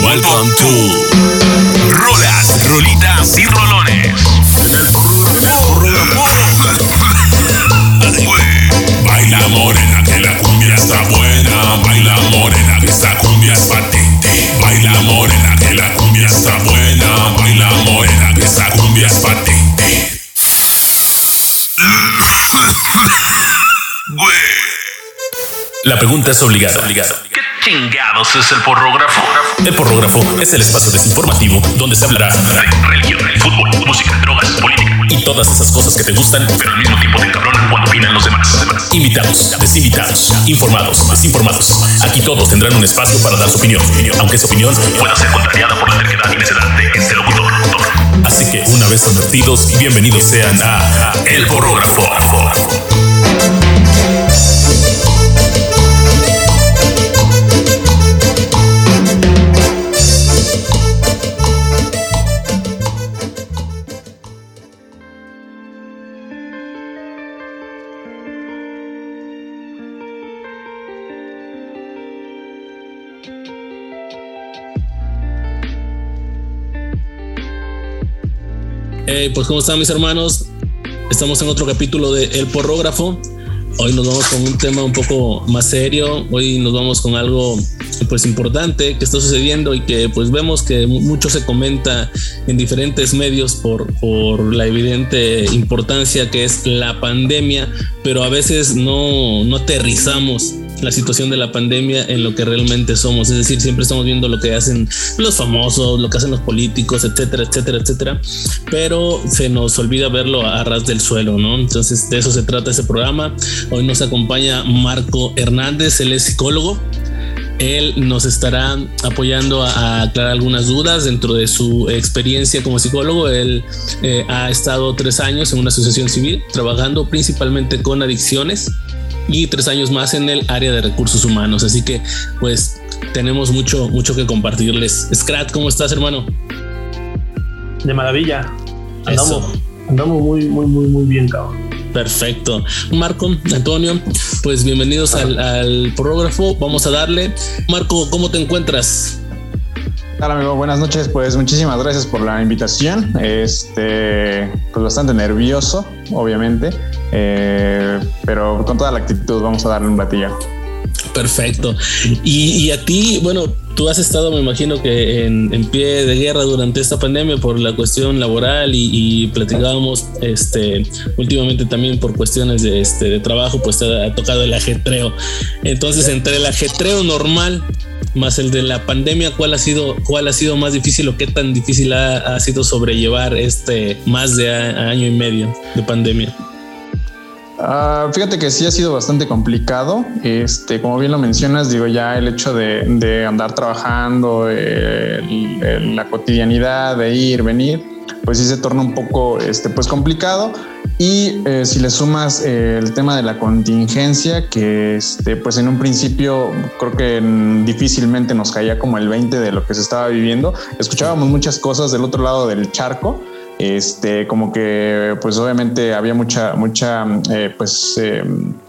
Welcome to Rolas, Rolitas y Rolones. En el, Baila morena que la cumbia está buena. Baila morena que esta cumbia es patente. Baila morena que la cumbia está buena. Baila morena que esta cumbia es patente. La pregunta es obligada. ¿Qué chingados es el porrógrafo? El porrógrafo es el espacio desinformativo donde se hablará de religión, fútbol, música, drogas, política y todas esas cosas que te gustan, pero al mismo tiempo te encabronan cuando opinan los demás. Invitados, desinvitados, informados, desinformados. Aquí todos tendrán un espacio para dar su opinión, aunque esa opinión pueda ser contrariada por la terquedad y necedad de este locutor. Así que, una vez advertidos, bienvenidos sean a El Porrógrafo. Pues cómo están mis hermanos, estamos en otro capítulo de El Porrógrafo. Hoy nos vamos con un tema un poco más serio. Hoy nos vamos con algo pues importante que está sucediendo y que pues vemos que mucho se comenta en diferentes medios por, por la evidente importancia que es la pandemia, pero a veces no, no aterrizamos la situación de la pandemia en lo que realmente somos. Es decir, siempre estamos viendo lo que hacen los famosos, lo que hacen los políticos, etcétera, etcétera, etcétera. Pero se nos olvida verlo a ras del suelo, ¿no? Entonces, de eso se trata este programa. Hoy nos acompaña Marco Hernández, él es psicólogo. Él nos estará apoyando a, aclarar algunas dudas dentro de su experiencia como psicólogo. Él eh, ha estado tres años en una asociación civil trabajando principalmente con adicciones y tres años más en el área de recursos humanos. Así que pues tenemos mucho, mucho que compartirles. Scrat, ¿cómo estás, hermano? De maravilla. Andamos, andamos muy, muy, muy, muy bien, cabrón. Perfecto. Marco, Antonio, pues bienvenidos al, al. Vamos a darle. Marco, ¿cómo te encuentras? Hola amigo, buenas noches. Pues muchísimas gracias por la invitación. Este, pues bastante nervioso, obviamente, eh, pero con toda la actitud vamos a darle un batillo. Perfecto. Y, a ti, bueno, tú has estado, me imagino que en, pie de guerra durante esta pandemia por la cuestión laboral y, platicábamos este, últimamente también por cuestiones de, este, trabajo, pues te ha tocado el ajetreo. Entonces, entre el ajetreo normal más el de la pandemia, ¿cuál ha sido, cuál ha sido más difícil o qué tan difícil ha, sido sobrellevar este más de año y medio de pandemia? Ah, fíjate que sí ha sido bastante complicado. Este, como bien lo mencionas, digo, ya el hecho de, andar trabajando, la cotidianidad, de ir, venir, pues sí se torna un poco este, pues complicado. Y eh, si le sumas eh, el tema de la contingencia, que este, pues en un principio creo que difícilmente nos caía como el 20 de lo que se estaba viviendo, escuchábamos muchas cosas del otro lado del charco. Este, como que, pues obviamente había mucha, mucha, eh, pues,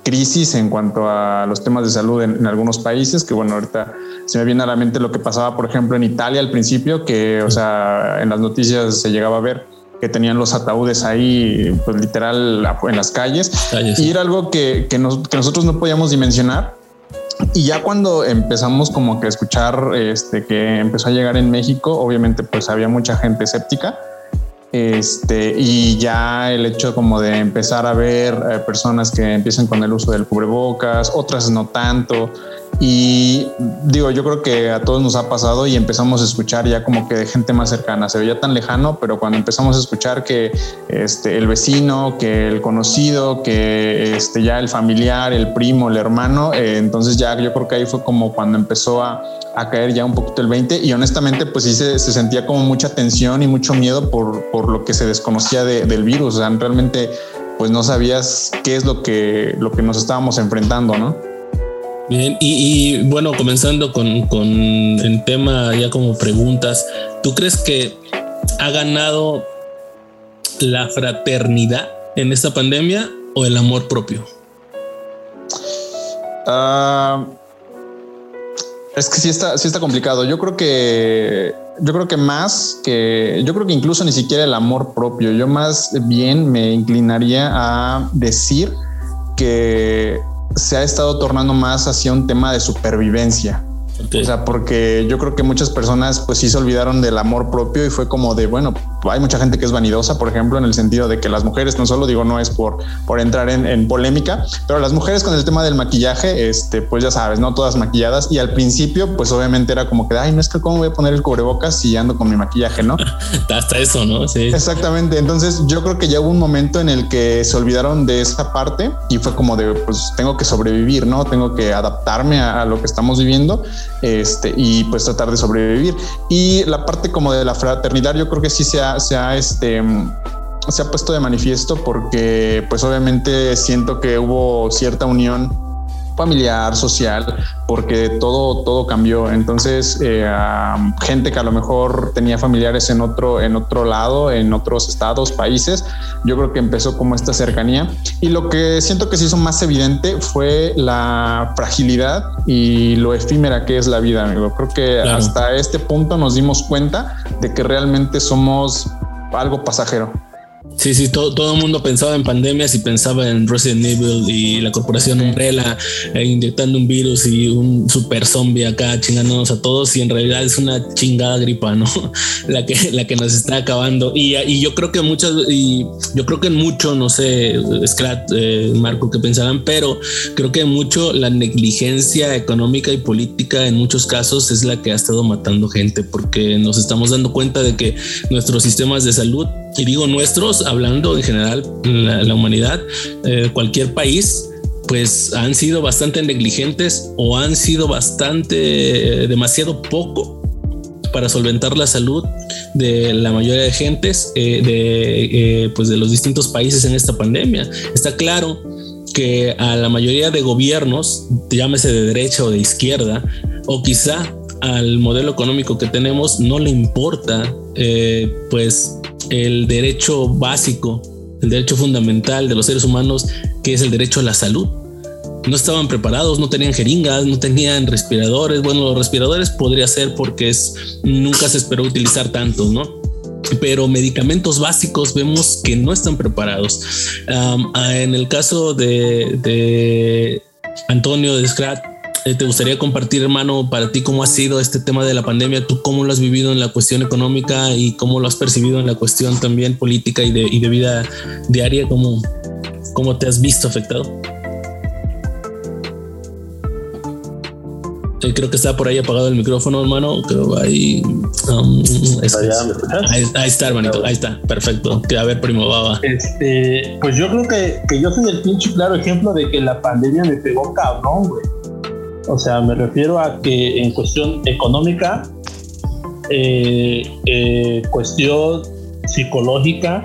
crisis en cuanto a los temas de salud en, en, algunos países, que bueno, ahorita se me viene a la mente lo que pasaba, por ejemplo, en Italia al principio, que, o sea, en las noticias se llegaba a ver que tenían los ataúdes ahí, pues literal en las calles. Y era algo que, que, nosotros no podíamos dimensionar. Y ya cuando empezamos como que a escuchar este, que empezó a llegar en México, obviamente pues había mucha gente escéptica. Este, y ya el hecho como de empezar a ver eh, personas que empiezan con el uso del cubrebocas, otras no tanto, y digo, yo creo que a todos nos ha pasado y empezamos a escuchar ya como que de gente más cercana. Se veía tan lejano, pero cuando empezamos a escuchar que este, el vecino, que el conocido, que este, ya el familiar, el primo, el hermano, eh, entonces ya yo creo que ahí fue como cuando empezó a, a caer ya un poquito el 20 y honestamente pues sí se, se sentía como mucha tensión y mucho miedo por, por lo que se desconocía del virus. O sea, realmente pues no sabías qué es lo que, lo que nos estábamos enfrentando, ¿no? Bien, y, bueno, comenzando con, con el tema ya como preguntas, ¿tú crees que ha ganado la fraternidad en esta pandemia o el amor propio? Ah, Es que sí está, sí está complicado. Yo creo que, yo creo que más que, yo creo que incluso ni siquiera el amor propio. Yo más bien me inclinaría a decir que se ha estado tornando más hacia un tema de supervivencia. O sea, porque yo creo que muchas personas pues sí se olvidaron del amor propio y fue como de, bueno, hay mucha gente que es vanidosa, por ejemplo, en el sentido de que las mujeres, no solo digo, no es por, por entrar en, polémica, pero las mujeres con el tema del maquillaje, este, pues ya sabes, no todas maquilladas y al principio pues obviamente era como que, ay, no es que cómo voy a poner el cubrebocas si ando con mi maquillaje, ¿no? Hasta eso, ¿no? Sí. Exactamente. Entonces yo creo que ya hubo un momento en el que se olvidaron de esa parte y fue como de, pues tengo que sobrevivir, ¿no? Tengo que adaptarme a, a lo que estamos viviendo este, y pues tratar de sobrevivir. Y la parte como de la fraternidad, yo creo que sí se ha, se ha, este, se ha puesto de manifiesto porque pues obviamente siento que hubo cierta unión familiar, social, porque todo, todo cambió. Entonces, eh, gente que a lo mejor tenía familiares en otro, en otro lado, en otros estados, países, yo creo que empezó como esta cercanía. Y lo que siento que se hizo más evidente fue la fragilidad y lo efímera que es la vida, amigo. Creo que hasta este punto nos dimos cuenta de que realmente somos algo pasajero. Sí, sí, todo, todo el mundo pensaba en pandemias y pensaba en Resident Evil y la corporación Umbrella eh, inyectando un virus y un super zombie acá chingándonos a todos y en realidad es una chingada gripa, ¿no? la que, la que nos está acabando. Y, y yo creo que muchas, y yo creo que en mucho, no sé, Scrat, eh, Marco, que pensarán, pero creo que mucho la negligencia económica y política en muchos casos es la que ha estado matando gente porque nos estamos dando cuenta de que nuestros sistemas de salud y digo nuestros, hablando en general, la, la humanidad, eh, cualquier país, pues han sido bastante negligentes o han sido bastante, eh, demasiado poco para solventar la salud de la mayoría de gentes eh, de, pues de los distintos países en esta pandemia. Está claro que a la mayoría de gobiernos, llámese de derecha o de izquierda, o quizá al modelo económico que tenemos, no le importa pues el derecho básico, el derecho fundamental de los seres humanos, que es el derecho a la salud. No estaban preparados, no tenían jeringas, no tenían respiradores. Bueno, los respiradores podría ser porque es, nunca se esperó utilizar tantos, ¿no? Pero medicamentos básicos vemos que no están preparados. en el caso de, Antonio Descrat, ¿Te gustaría compartir, hermano, para ti cómo ha sido este tema de la pandemia? ¿Tú cómo lo has vivido en la cuestión económica y cómo lo has percibido en la cuestión también política y de, y de vida diaria? ¿Cómo, ¿Cómo te has visto afectado? Eh, creo que está por ahí apagado el micrófono, hermano. Creo ahí. Um, ahí, ahí, está, hermanito. Ahí está. Perfecto. A ver, primo, baba. Este, pues yo creo que, que yo soy el pinche claro ejemplo de que la pandemia me pegó cabrón, güey. O sea, me refiero a que en cuestión económica, eh, eh, cuestión psicológica,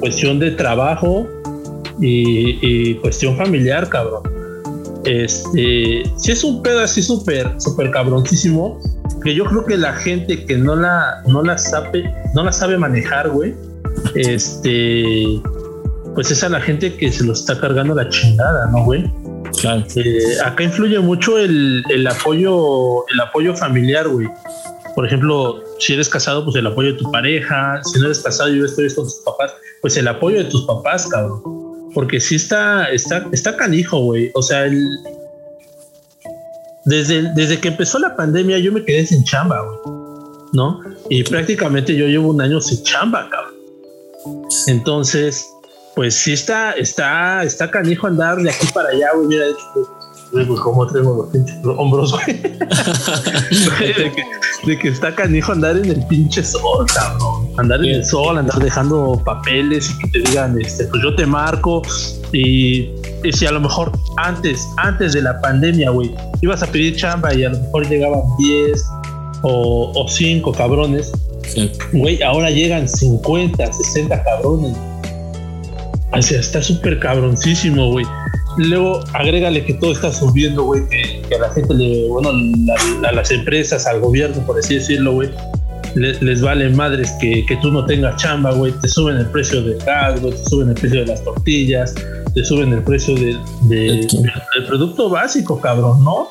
cuestión de trabajo y, cuestión familiar, cabrón. Este, si es un pedo así súper, súper cabroncísimo, que yo creo que la gente que no la, no la sabe, no la sabe manejar, güey, este, pues es a la gente que se lo está cargando la chingada, ¿no, güey? Acá influye mucho el, apoyo, el apoyo familiar, güey. Por ejemplo, si eres casado, pues el apoyo de tu pareja. Si no eres casado y vives con tus papás, pues el apoyo de tus papás, cabrón. Porque sí está, está, está canijo, güey. O sea, el, desde, desde que empezó la pandemia, yo me quedé sin chamba, güey. ¿No? Y prácticamente yo llevo un año sin chamba, cabrón. Entonces, pues sí está, está, está canijo andar de aquí para allá, güey. Mira, pues cómo tengo los pinches hombros, güey. de, que, está canijo andar en el pinche sol, cabrón. Andar en el sol, andar dejando papeles y que te digan, este, pues yo te marco. Y, si a lo mejor antes, antes de la pandemia, güey, ibas a pedir chamba y a lo mejor llegaban 10 o, o 5 cabrones, güey, ahora llegan 50, 60 cabrones o sea, está súper cabroncísimo, güey. Luego agrégale que todo está subiendo, güey, que, a la gente le, bueno, a las empresas, al gobierno, por así decirlo, güey, les, vale madres que, tú no tengas chamba, güey, te suben el precio del gas, güey, te suben el precio de las tortillas, te suben el precio del producto básico, cabrón, ¿no?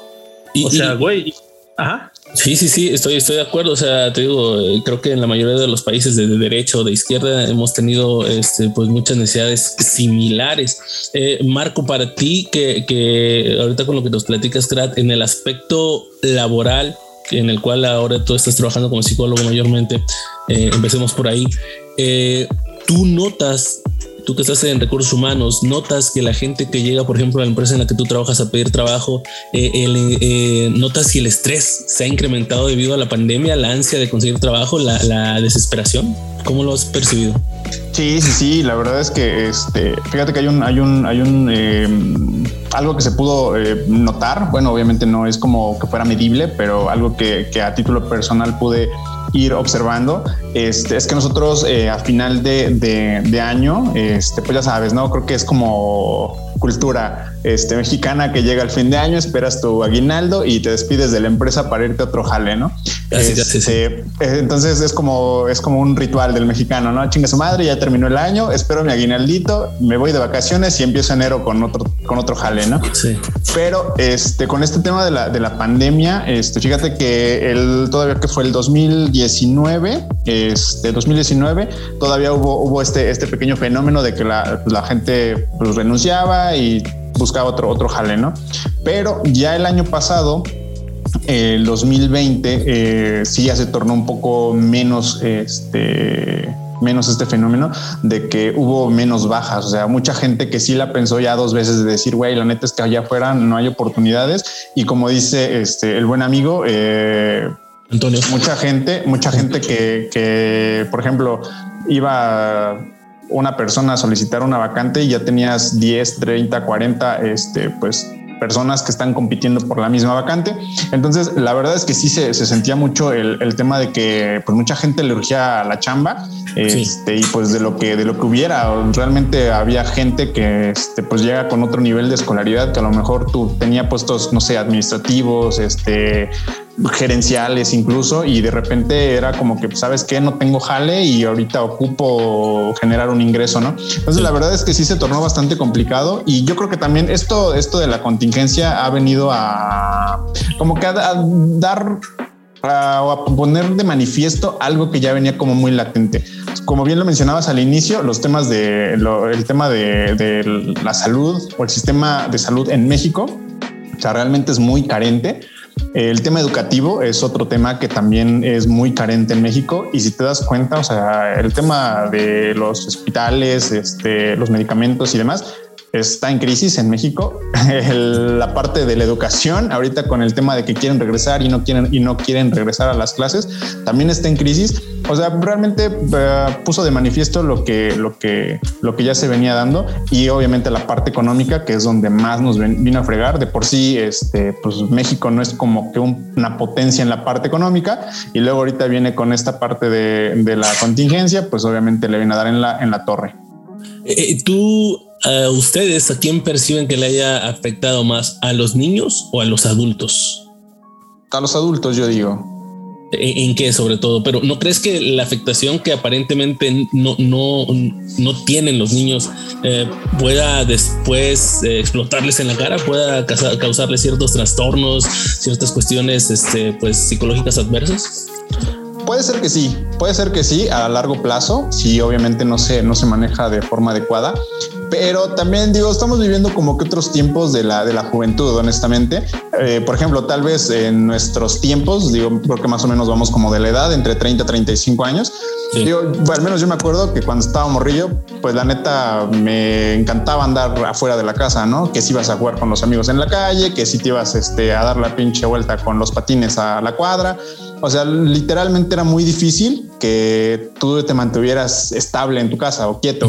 o sea, güey. Ajá. Sí, sí, sí, estoy, estoy de acuerdo. O sea, te digo, eh, creo que en la mayoría de los países de, derecha o de izquierda hemos tenido este, pues muchas necesidades similares. Eh, Marco, para ti, que, que ahorita con lo que nos platicas, Krat, en el aspecto laboral, en el cual ahora tú estás trabajando como psicólogo mayormente, eh, empecemos por ahí. tú notas tú que estás en recursos humanos, notas que la gente que llega, por ejemplo, a la empresa en la que tú trabajas a pedir trabajo, eh, eh, notas si el estrés se ha incrementado debido a la pandemia, la ansia de conseguir trabajo, la, desesperación. ¿Cómo lo has percibido? Sí, sí, sí. La verdad es que, este, fíjate que hay un, hay un, hay un, eh, algo que se pudo notar. Bueno, obviamente no es como que fuera medible, pero algo que, que a título personal pude ir observando este, es que nosotros eh, a final de, de, año, este, pues ya sabes, ¿no? Creo que es como cultura este, mexicana que llega al fin de año, esperas tu aguinaldo y te despides de la empresa para irte a otro jale, ¿no? Este, eh, entonces es como, es como un ritual del mexicano, ¿no? Chinga su madre, ya terminó el año, espero mi aguinaldito, me voy de vacaciones y empiezo enero con otro, con otro jale, ¿no? Sí. Pero este, con este tema de la, de la pandemia, este, fíjate que el, todavía que fue el 2019, este 2019, todavía hubo, hubo este, este pequeño fenómeno de que la, la gente pues, renunciaba y buscaba otro, otro jale, ¿no? Pero ya el año pasado el 2020 eh, sí ya se tornó un poco menos este menos este fenómeno de que hubo menos bajas. O sea, mucha gente que sí la pensó ya dos veces de decir, güey, la neta es que allá afuera no hay oportunidades. Y como dice este, el buen amigo, eh, Antonio, mucha gente, mucha gente que, que, por ejemplo, iba una persona a solicitar una vacante y ya tenías 10, 30, 40, este, pues personas que están compitiendo por la misma vacante. Entonces, la verdad es que sí se, sentía mucho el, tema de que pues mucha gente le urgía la chamba este, y pues de lo que de lo que hubiera realmente había gente que este, pues llega con otro nivel de escolaridad que a lo mejor tú tenía puestos no sé administrativos este gerenciales incluso y de repente era como que sabes que no tengo jale y ahorita ocupo generar un ingreso, ¿no? Entonces la verdad es que sí se tornó bastante complicado y yo creo que también esto esto de la contingencia ha venido a como que a, dar o a poner de manifiesto algo que ya venía como muy latente. Como bien lo mencionabas al inicio, los temas de el tema de, de la salud o el sistema de salud en México, o sea, realmente es muy carente el tema educativo es otro tema que también es muy carente en México y si te das cuenta, o sea, el tema de los hospitales, este, los medicamentos y demás, está en crisis en México. la parte de la educación, ahorita con el tema de que quieren regresar y no quieren y no quieren regresar a las clases, también está en crisis. O sea, realmente eh, puso de manifiesto lo que, lo que, lo que ya se venía dando y obviamente la parte económica, que es donde más nos vino a fregar. De por sí, este, pues México no es como que una potencia en la parte económica y luego ahorita viene con esta parte de, de la contingencia, pues obviamente le viene a dar en la, en la torre. Eh, tú ¿A ustedes a quién perciben que le haya afectado más? ¿A los niños o a los adultos? A los adultos, yo digo. ¿En, qué sobre todo? Pero ¿no crees que la afectación que aparentemente no, no, no tienen los niños eh, pueda después eh, explotarles en la cara, pueda causarles ciertos trastornos, ciertas cuestiones este, pues, psicológicas adversas? Puede ser que sí, puede ser que sí a largo plazo, si obviamente no se, no se maneja de forma adecuada, pero también digo, estamos viviendo como que otros tiempos de la, de la juventud, honestamente. Eh, por ejemplo, tal vez en nuestros tiempos, digo, creo que más o menos vamos como de la edad, entre 30 y 35 años. Digo, al menos yo me acuerdo que cuando estaba morrillo, pues la neta me encantaba andar afuera de la casa, ¿no? Que si ibas a jugar con los amigos en la calle, que si te ibas este, a dar la pinche vuelta con los patines a la cuadra. O sea, literalmente era muy difícil que tú te mantuvieras estable en tu casa o quieto.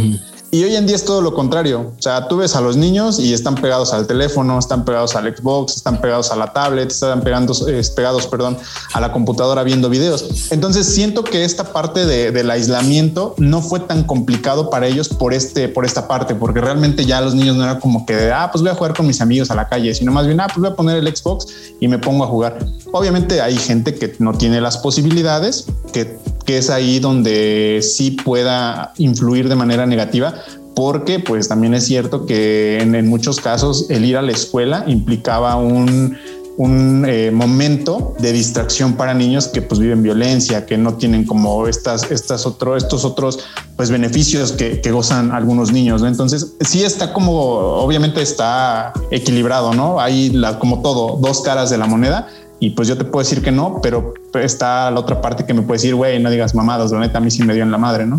Y hoy en día es todo lo contrario. O sea, tú ves a los niños y están pegados al teléfono, están pegados al Xbox, están pegados a la tablet, están pegando, pegados, perdón, a la computadora viendo videos. Entonces siento que esta parte del aislamiento no fue tan complicado para ellos por este, por esta parte, porque realmente ya los niños no era como que, ah, pues voy a jugar con mis amigos a la calle, sino más bien, ah, pues voy a poner el Xbox y me pongo a jugar. Obviamente hay gente que no tiene las posibilidades, que que es ahí donde sí pueda influir de manera negativa, porque pues también es cierto que en, muchos casos el ir a la escuela implicaba un un eh, momento de distracción para niños que pues viven violencia, que no tienen como estas, estas otro, estos otros pues beneficios que, gozan algunos niños. Entonces sí está como, obviamente está equilibrado, ¿no? Hay la, como todo, dos caras de la moneda. Y pues yo te puedo decir que no, pero está la otra parte que me puede decir, güey, no digas mamadas, la neta a mí sí me dio en la madre, ¿no?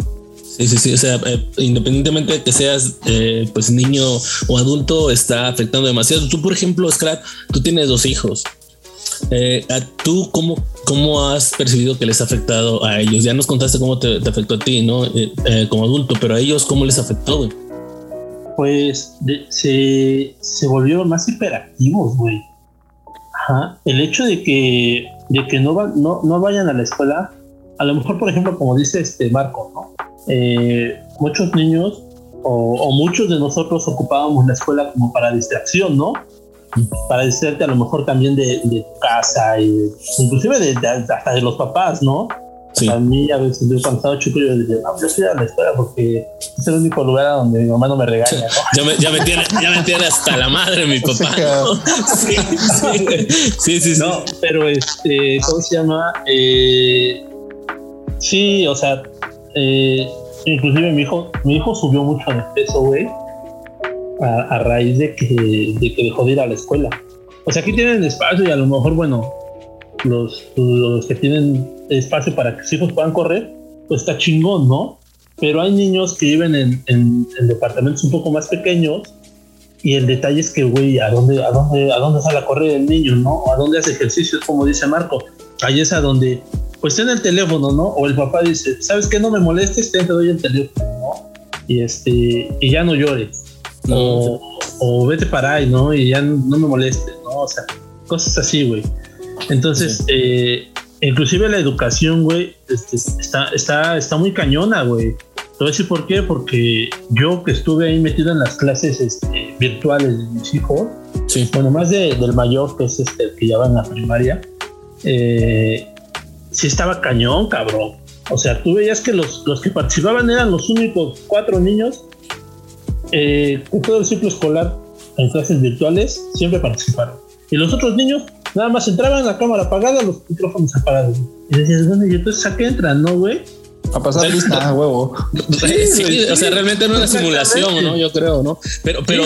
Sí, sí, sí. O sea, eh, independientemente de que seas eh, pues niño o adulto, está afectando demasiado. Tú, por ejemplo, Scrat, tú tienes dos hijos. Eh, ¿Tú cómo, cómo has percibido que les ha afectado a ellos? Ya nos contaste cómo te, afectó a ti, ¿no? como adulto, pero a ellos, ¿cómo les afectó, güey? Pues se, se volvieron más hiperactivos, güey. El hecho de que, de que no, no, no vayan a la escuela, a lo mejor, por ejemplo, como dice este Marco, ¿no? Eh, muchos niños o, muchos de nosotros ocupábamos la escuela como para distracción, ¿no? Para distraerte a lo mejor también de, de casa, y, inclusive de, hasta de los papás, ¿no? A mí a veces yo cuando estaba chico yo decía, no, yo estoy a la escuela porque es el único lugar donde mi mamá no me regaña. ¿no? Ya, me, ya, me tiene, ya me tiene hasta la madre mi papá. Sí, sí, sí, No, pero este, ¿cómo se llama? Eh, sí, o sea, eh, inclusive mi hijo, mi hijo subió mucho de peso, güey, a, raíz de que, de que dejó de ir a la escuela. O sea, aquí tienen espacio y a lo mejor, bueno, los, los que tienen espacio para que sus hijos puedan correr, pues está chingón, ¿no? Pero hay niños que viven en, en, departamentos un poco más pequeños y el detalle es que, güey, ¿a dónde, a, dónde, ¿a dónde sale a correr el niño, no? ¿A dónde hace ejercicio? Como dice Marco. Ahí es a donde pues en el teléfono, ¿no? O el papá dice, ¿sabes qué? No me molestes, te doy el teléfono, ¿no? Y este, y ya no llores. O, vete para ahí, ¿no? Y ya no, me molestes, ¿no? O sea, cosas así, güey. Entonces, eh, inclusive la educación, güey, este, está, está, está muy cañona, güey. Te voy a decir por qué, porque yo que estuve ahí metido en las clases este, virtuales de mis hijos, sí. bueno, más del mayor, que es este, el que ya va en la primaria, eh, sí estaba cañón, cabrón. O sea, tú veías que los, los que participaban eran los únicos cuatro niños eh, todo el ciclo escolar en clases virtuales siempre participaron. Y los otros niños nada más entraban, la cámara apagada, los micrófonos apagados. Y decías, bueno, ¿y entonces a qué entran, no, güey? A pasar lista, huevo. Sí, o sea, realmente no una simulación, ¿no? Yo creo, ¿no? Pero, pero,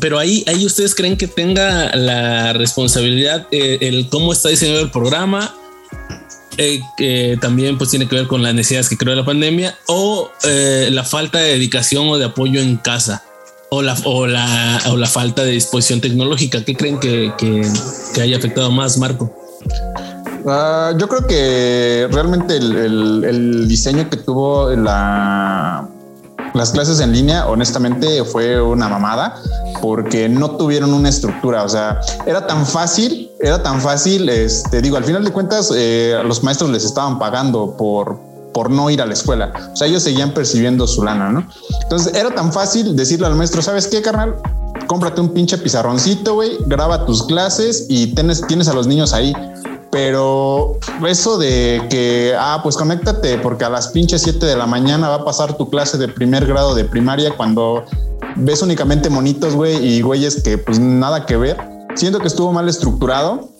pero ahí, ahí ustedes creen que tenga la responsabilidad eh, el cómo está diseñado el programa eh, que también pues tiene que ver con las necesidades que creó la pandemia o eh, la falta de dedicación o de apoyo en casa o la, o la, o la falta de disposición tecnológica. ¿Qué creen que, que, haya afectado más, Marco? Ah, yo creo que realmente el, el diseño que tuvo la, las clases en línea, honestamente, fue una mamada porque no tuvieron una estructura. O sea, era tan fácil, era tan fácil. Este, digo, al final de cuentas, eh, los maestros les estaban pagando por, por no ir a la escuela. O sea, ellos seguían percibiendo su lana, ¿no? Entonces era tan fácil decirle al maestro, ¿sabes qué, carnal? Cómprate un pinche pizarroncito, güey, graba tus clases y tienes, tienes a los niños ahí pero eso de que, ah, pues conéctate porque a las pinches 7 de la mañana va a pasar tu clase de primer grado de primaria cuando ves únicamente monitos, güey, y güeyes que pues nada que ver. Siento que estuvo mal estructurado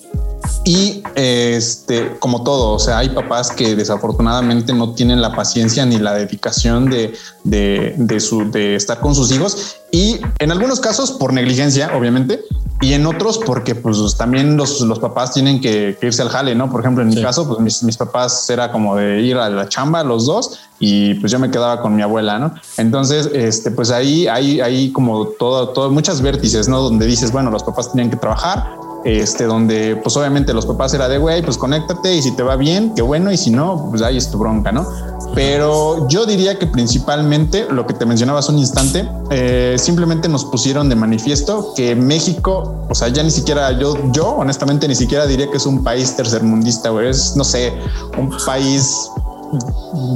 y este, como todo, o sea, hay papás que desafortunadamente no tienen la paciencia ni la dedicación de, de, de, su, de estar con sus hijos y en algunos casos por negligencia, obviamente, y en otros porque pues también los, los papás tienen que, irse al jale, ¿no? Por ejemplo, en mi caso, pues mis, mis, papás era como de ir a la chamba los dos y pues yo me quedaba con mi abuela, ¿no? Entonces, este, pues ahí hay, hay como todo, todo, muchas vértices, ¿no? Donde dices, bueno, los papás tenían que trabajar, este, donde pues obviamente los papás era de, güey, pues conéctate y si te va bien, qué bueno, y si no, pues ahí es tu bronca, ¿no? Pero yo diría que principalmente lo que te mencionaba hace un instante, eh, simplemente nos pusieron de manifiesto que México, o sea, ya ni siquiera yo, yo honestamente ni siquiera diría que es un país tercermundista, güey, es, no sé, un país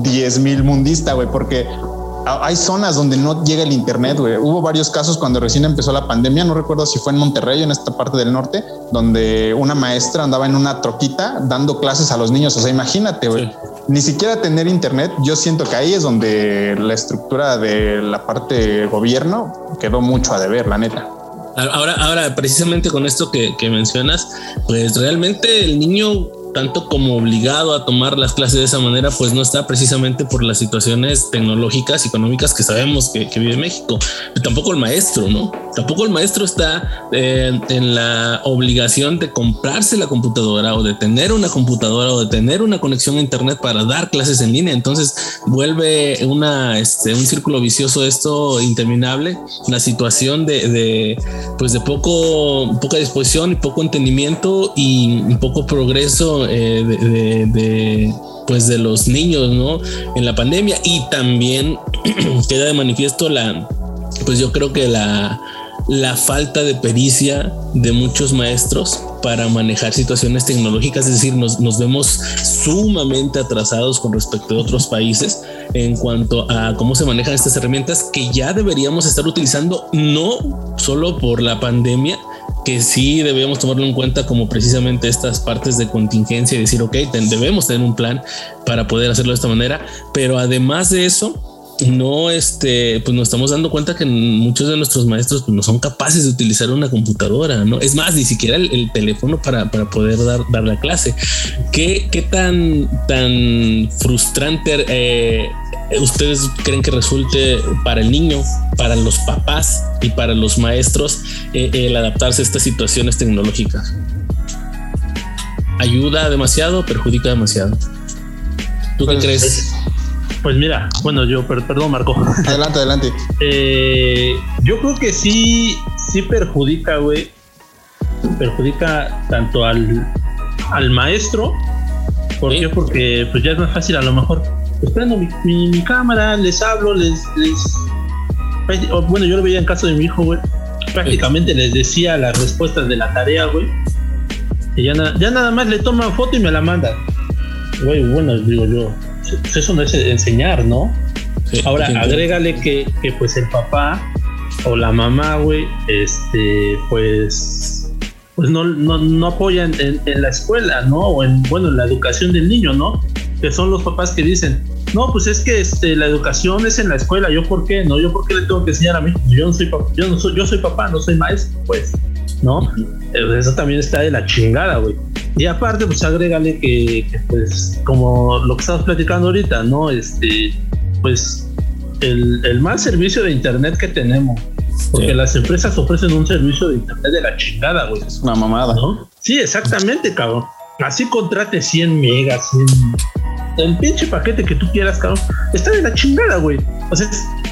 10 mil mundista, güey, porque hay zonas donde no llega el internet, güey. Hubo varios casos cuando recién empezó la pandemia, no recuerdo si fue en Monterrey o en esta parte del norte, donde una maestra andaba en una troquita dando clases a los niños. O sea, imagínate, güey. Ni siquiera tener internet, yo siento que ahí es donde la estructura de la parte gobierno quedó mucho a deber, la neta. Ahora, ahora, precisamente con esto que, que mencionas, pues realmente el niño tanto como obligado a tomar las clases de esa manera, pues no está precisamente por las situaciones tecnológicas y económicas que sabemos que, vive México. Tampoco el maestro, ¿no? Tampoco el maestro está eh, en la obligación de comprarse la computadora o de tener una computadora o de tener una conexión a Internet para dar clases en línea. Entonces vuelve una, este, un círculo vicioso esto interminable, una situación de, de, pues de poco, poca disposición y poco entendimiento y poco progreso eh, de, pues de los niños, ¿no? En la pandemia y también queda de manifiesto la, pues yo creo que la, la falta de pericia de muchos maestros para manejar situaciones tecnológicas, es decir, nos, nos, vemos sumamente atrasados con respecto a otros países en cuanto a cómo se manejan estas herramientas que ya deberíamos estar utilizando no solo por la pandemia, que sí debemos tomarlo en cuenta como precisamente estas partes de contingencia y decir, ok, debemos tener un plan para poder hacerlo de esta manera, pero además de eso, no, este, pues nos estamos dando cuenta que muchos de nuestros maestros pues, no son capaces de utilizar una computadora, ¿no? Es más, ni siquiera el, teléfono para, para, poder dar, dar la clase. ¿Qué, qué tan, tan frustrante eh, ustedes creen que resulte para el niño, para los papás y para los maestros eh, el adaptarse a estas situaciones tecnológicas? ¿Ayuda demasiado? ¿Perjudica demasiado? ¿Tú qué pues, crees? Pues mira, bueno, yo, perdón, Marco. Adelante, adelante. Eh, yo creo que sí, sí perjudica, güey. Perjudica tanto al, al maestro. ¿Por qué? Porque pues ya es más fácil a lo mejor. Pues prendo mi, cámara, les hablo, les, Bueno, yo lo veía en caso de mi hijo, güey. Prácticamente les decía las respuestas de la tarea, güey. Y ya, ya nada más le toman foto y me la mandan. Güey, bueno, digo yo, pues eso no es enseñar, ¿no? Ahora, agrégale que, que, pues el papá o la mamá, güey, este, pues, pues no, no, no apoyan en, la escuela, ¿no? O en, bueno, en la educación del niño, ¿no? Que son los papás que dicen, no, pues es que este, la educación es en la escuela, ¿yo por qué? No, yo por qué le tengo que enseñar a mí, yo no soy papá, yo no soy, yo soy papá, no soy maestro, pues, ¿no? Eso también está de la chingada, güey. Y aparte, pues agrégale que, pues, como lo que estamos platicando ahorita, ¿no? Este, pues, el, el mal servicio de internet que tenemos. Porque las empresas ofrecen un servicio de internet de la chingada, güey. Es una mamada. ¿no? Sí, exactamente, cabrón. Así contrate 100 megas, 100... El pinche paquete que tú quieras, cabrón. Está de la chingada, güey. O sea,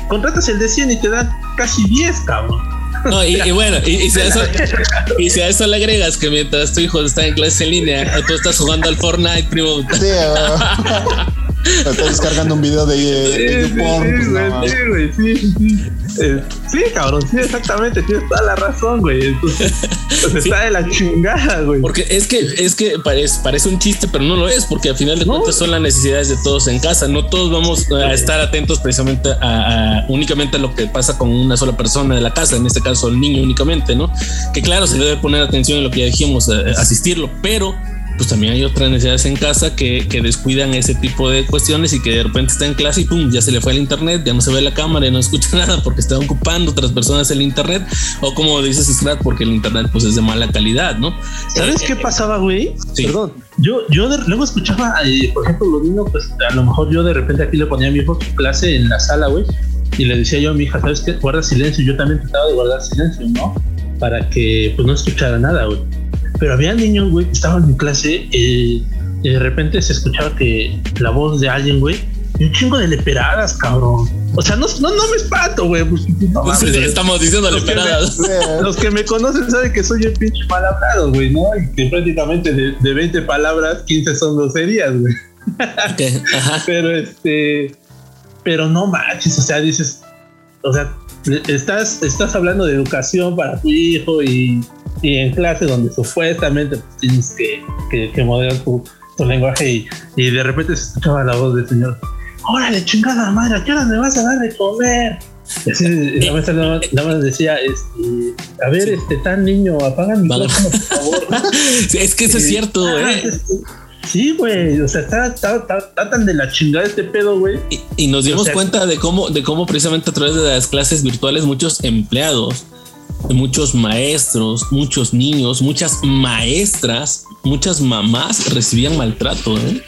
contratas el de 100 y te dan casi 10, cabrón. No, y, bueno, y, si a eso, y, si a eso, le agregas que mientras tu hijo está en clase en línea, tú estás jugando al Fortnite, primo. Sí, Estás descargando un video de, de, pues, sí, güey, sí, sí, eh, sí, cabrón, sí, exactamente, tienes toda la razón, güey. Entonces, pues, está de la chingada, güey. Porque es que, es que parece, parece un chiste, pero no lo es, porque al final de cuentas son las necesidades de todos en casa. No todos vamos a estar atentos precisamente a, únicamente a lo que pasa con una sola persona de la casa, en este caso el niño únicamente, ¿no? Que claro, se debe poner atención en lo que ya dijimos, eh, asistirlo, pero pues también hay otras necesidades en casa que, que, descuidan ese tipo de cuestiones y que de repente está en clase y pum, ya se le fue el internet, ya no se ve la cámara y no escucha nada porque está ocupando otras personas el internet o como dices Scrat porque el internet pues es de mala calidad, ¿no? ¿Sabes qué pasaba, güey? Perdón, yo, yo luego escuchaba, eh, por ejemplo, lo mismo, pues a lo mejor yo de repente aquí le ponía a mi hijo su clase en la sala, güey, y le decía yo a mi hija, ¿sabes qué? Guarda silencio, yo también trataba de guardar silencio, ¿no? Para que pues no escuchara nada, güey pero había niños, güey, que estaban en clase eh, y de repente se escuchaba que la voz de alguien, güey, y un chingo de leperadas, cabrón. O sea, no, no, no me espanto, güey. Pues, pues estamos diciendo leperadas. los que me conocen saben que soy el pinche mal hablado, güey, ¿no? Y que prácticamente de, de 20 palabras, 15 son groserías, güey. Pero este. Pero no manches, o sea, dices. O sea, estás, estás hablando de educación para tu hijo y y en clase donde supuestamente pues, tienes que, que, moderar tu, lenguaje y, y, de repente se escuchaba la voz del señor, órale chingada madre, ¿a qué hora me vas a dar de comer? Y la maestra nada, más decía, este, a ver, este tan niño, apaga mi teléfono, por favor. es que eso es cierto, ah, ¿eh? Sí, güey, o sea, está, está, está, tan de la chingada este pedo, güey. Y, nos dimos cuenta de cómo, de cómo precisamente a través de las clases virtuales muchos empleados muchos maestros, muchos niños, muchas maestras, muchas mamás recibían maltrato. ¿eh?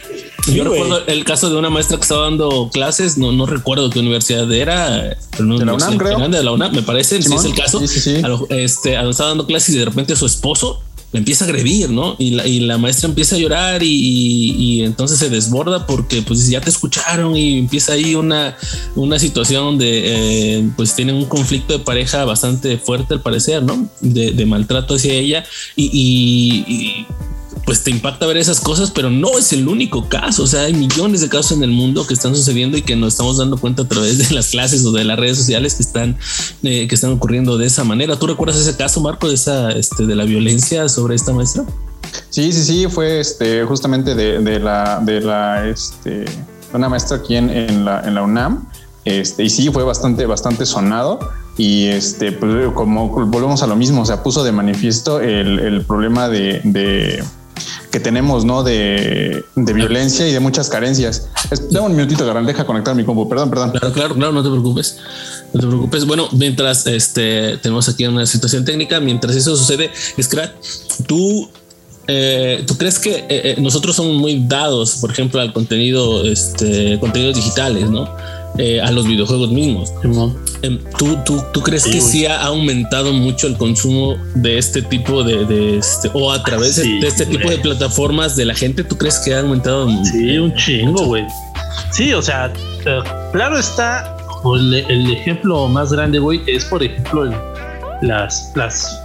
Yo recuerdo el caso de una maestra que estaba dando clases, no, no recuerdo qué universidad era, pero no, de la UNAM, creo. De la UNAM, me parece, si es el caso. Sí, sí, sí. este, estaba dando clases y de repente su esposo le empieza a agredir, ¿no? Y la, y la maestra empieza a llorar y, y, entonces se desborda porque pues ya te escucharon y empieza ahí una, una situación donde eh, pues tienen un conflicto de pareja bastante fuerte al parecer, ¿no? De, de maltrato hacia ella y, y pues te impacta ver esas cosas, pero no es el único caso. O sea, hay millones de casos en el mundo que están sucediendo y que nos estamos dando cuenta a través de las clases o de las redes sociales que están, eh, que están ocurriendo de esa manera. ¿Tú recuerdas ese caso, Marco, de esa, este, de la violencia sobre esta maestra? Sí, sí, sí, fue este, justamente de, la, de la, este, una maestra aquí en, en, la, UNAM. Este, y sí, fue bastante, bastante sonado. Y este, pues, como volvemos a lo mismo, o sea, puso de manifiesto el, el problema de que tenemos, ¿no? De, de violencia y de muchas carencias. Dame un minutito, Garán, deja conectar mi compu. Perdón, perdón. Claro, claro, claro, no te preocupes. No te preocupes. Bueno, mientras este, tenemos aquí una situación técnica, mientras eso sucede, Scrat, tú eh, ¿Tú crees que eh, eh, nosotros somos muy dados, por ejemplo, al contenido, este, contenidos digitales, ¿no? Eh, a los videojuegos mismos. Em, ¿Tú, tú, tú crees que sí ha aumentado mucho el consumo de este tipo de, de este, o a través de, este tipo de plataformas de la gente? ¿Tú crees que ha aumentado? Sí, un chingo, güey. Sí, o sea, eh, claro está el, el, ejemplo más grande, güey, es por ejemplo las, las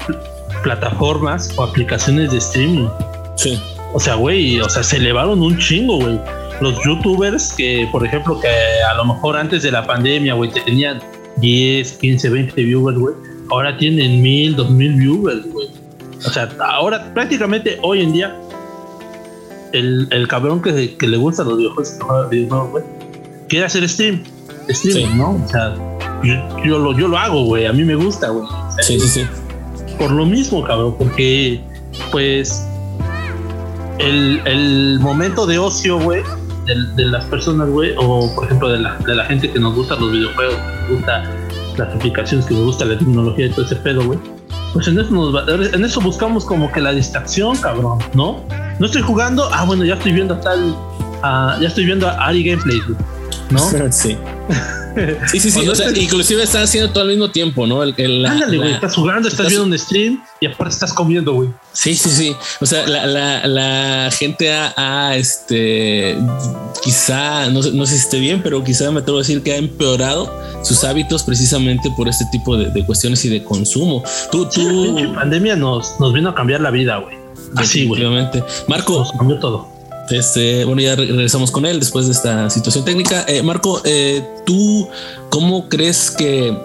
plataformas o aplicaciones de streaming. Sí. O sea, güey, o sea, se elevaron un chingo, güey los youtubers que, por ejemplo, que a lo mejor antes de la pandemia, güey, tenían 10, 15, 20 viewers, güey, ahora tienen 1000, 2000 viewers, güey. O sea, ahora prácticamente hoy en día, el, el cabrón que, que le gusta los videojuegos, güey, quiere hacer stream, stream, ¿no? O sea, yo, yo, lo, yo lo hago, güey, a mí me gusta, güey. sí, sí, sí. Por lo mismo, cabrón, porque, pues, el, el momento de ocio, güey, de, las personas, güey, o por ejemplo de la, de la gente que nos gusta los videojuegos, que nos gusta las aplicaciones, que nos gusta la tecnología y todo ese pedo, güey. Pues en eso, nos en eso buscamos como que la distracción, cabrón, ¿no? No estoy jugando, ah, bueno, ya estoy viendo tal, uh, ya estoy viendo a Ari Gameplay, ¿no? Sí. Sí, sí, sí. O sea, inclusive están haciendo todo al mismo tiempo, ¿no? El, el, Ándale, güey. Estás jugando, estás, viendo un stream y aparte estás comiendo, güey. Sí, sí, sí. O sea, la, la, la gente ha, este, quizá, no, no, sé si esté bien, pero quizá me atrevo a decir que ha empeorado sus hábitos precisamente por este tipo de, de cuestiones y de consumo. Tú, tú. la pandemia nos, nos vino a cambiar la vida, güey. Así, güey. Marco. Nos cambió todo. Este, bueno, ya regresamos con él después de esta situación técnica. Eh, Marco, eh, ¿tú cómo crees que,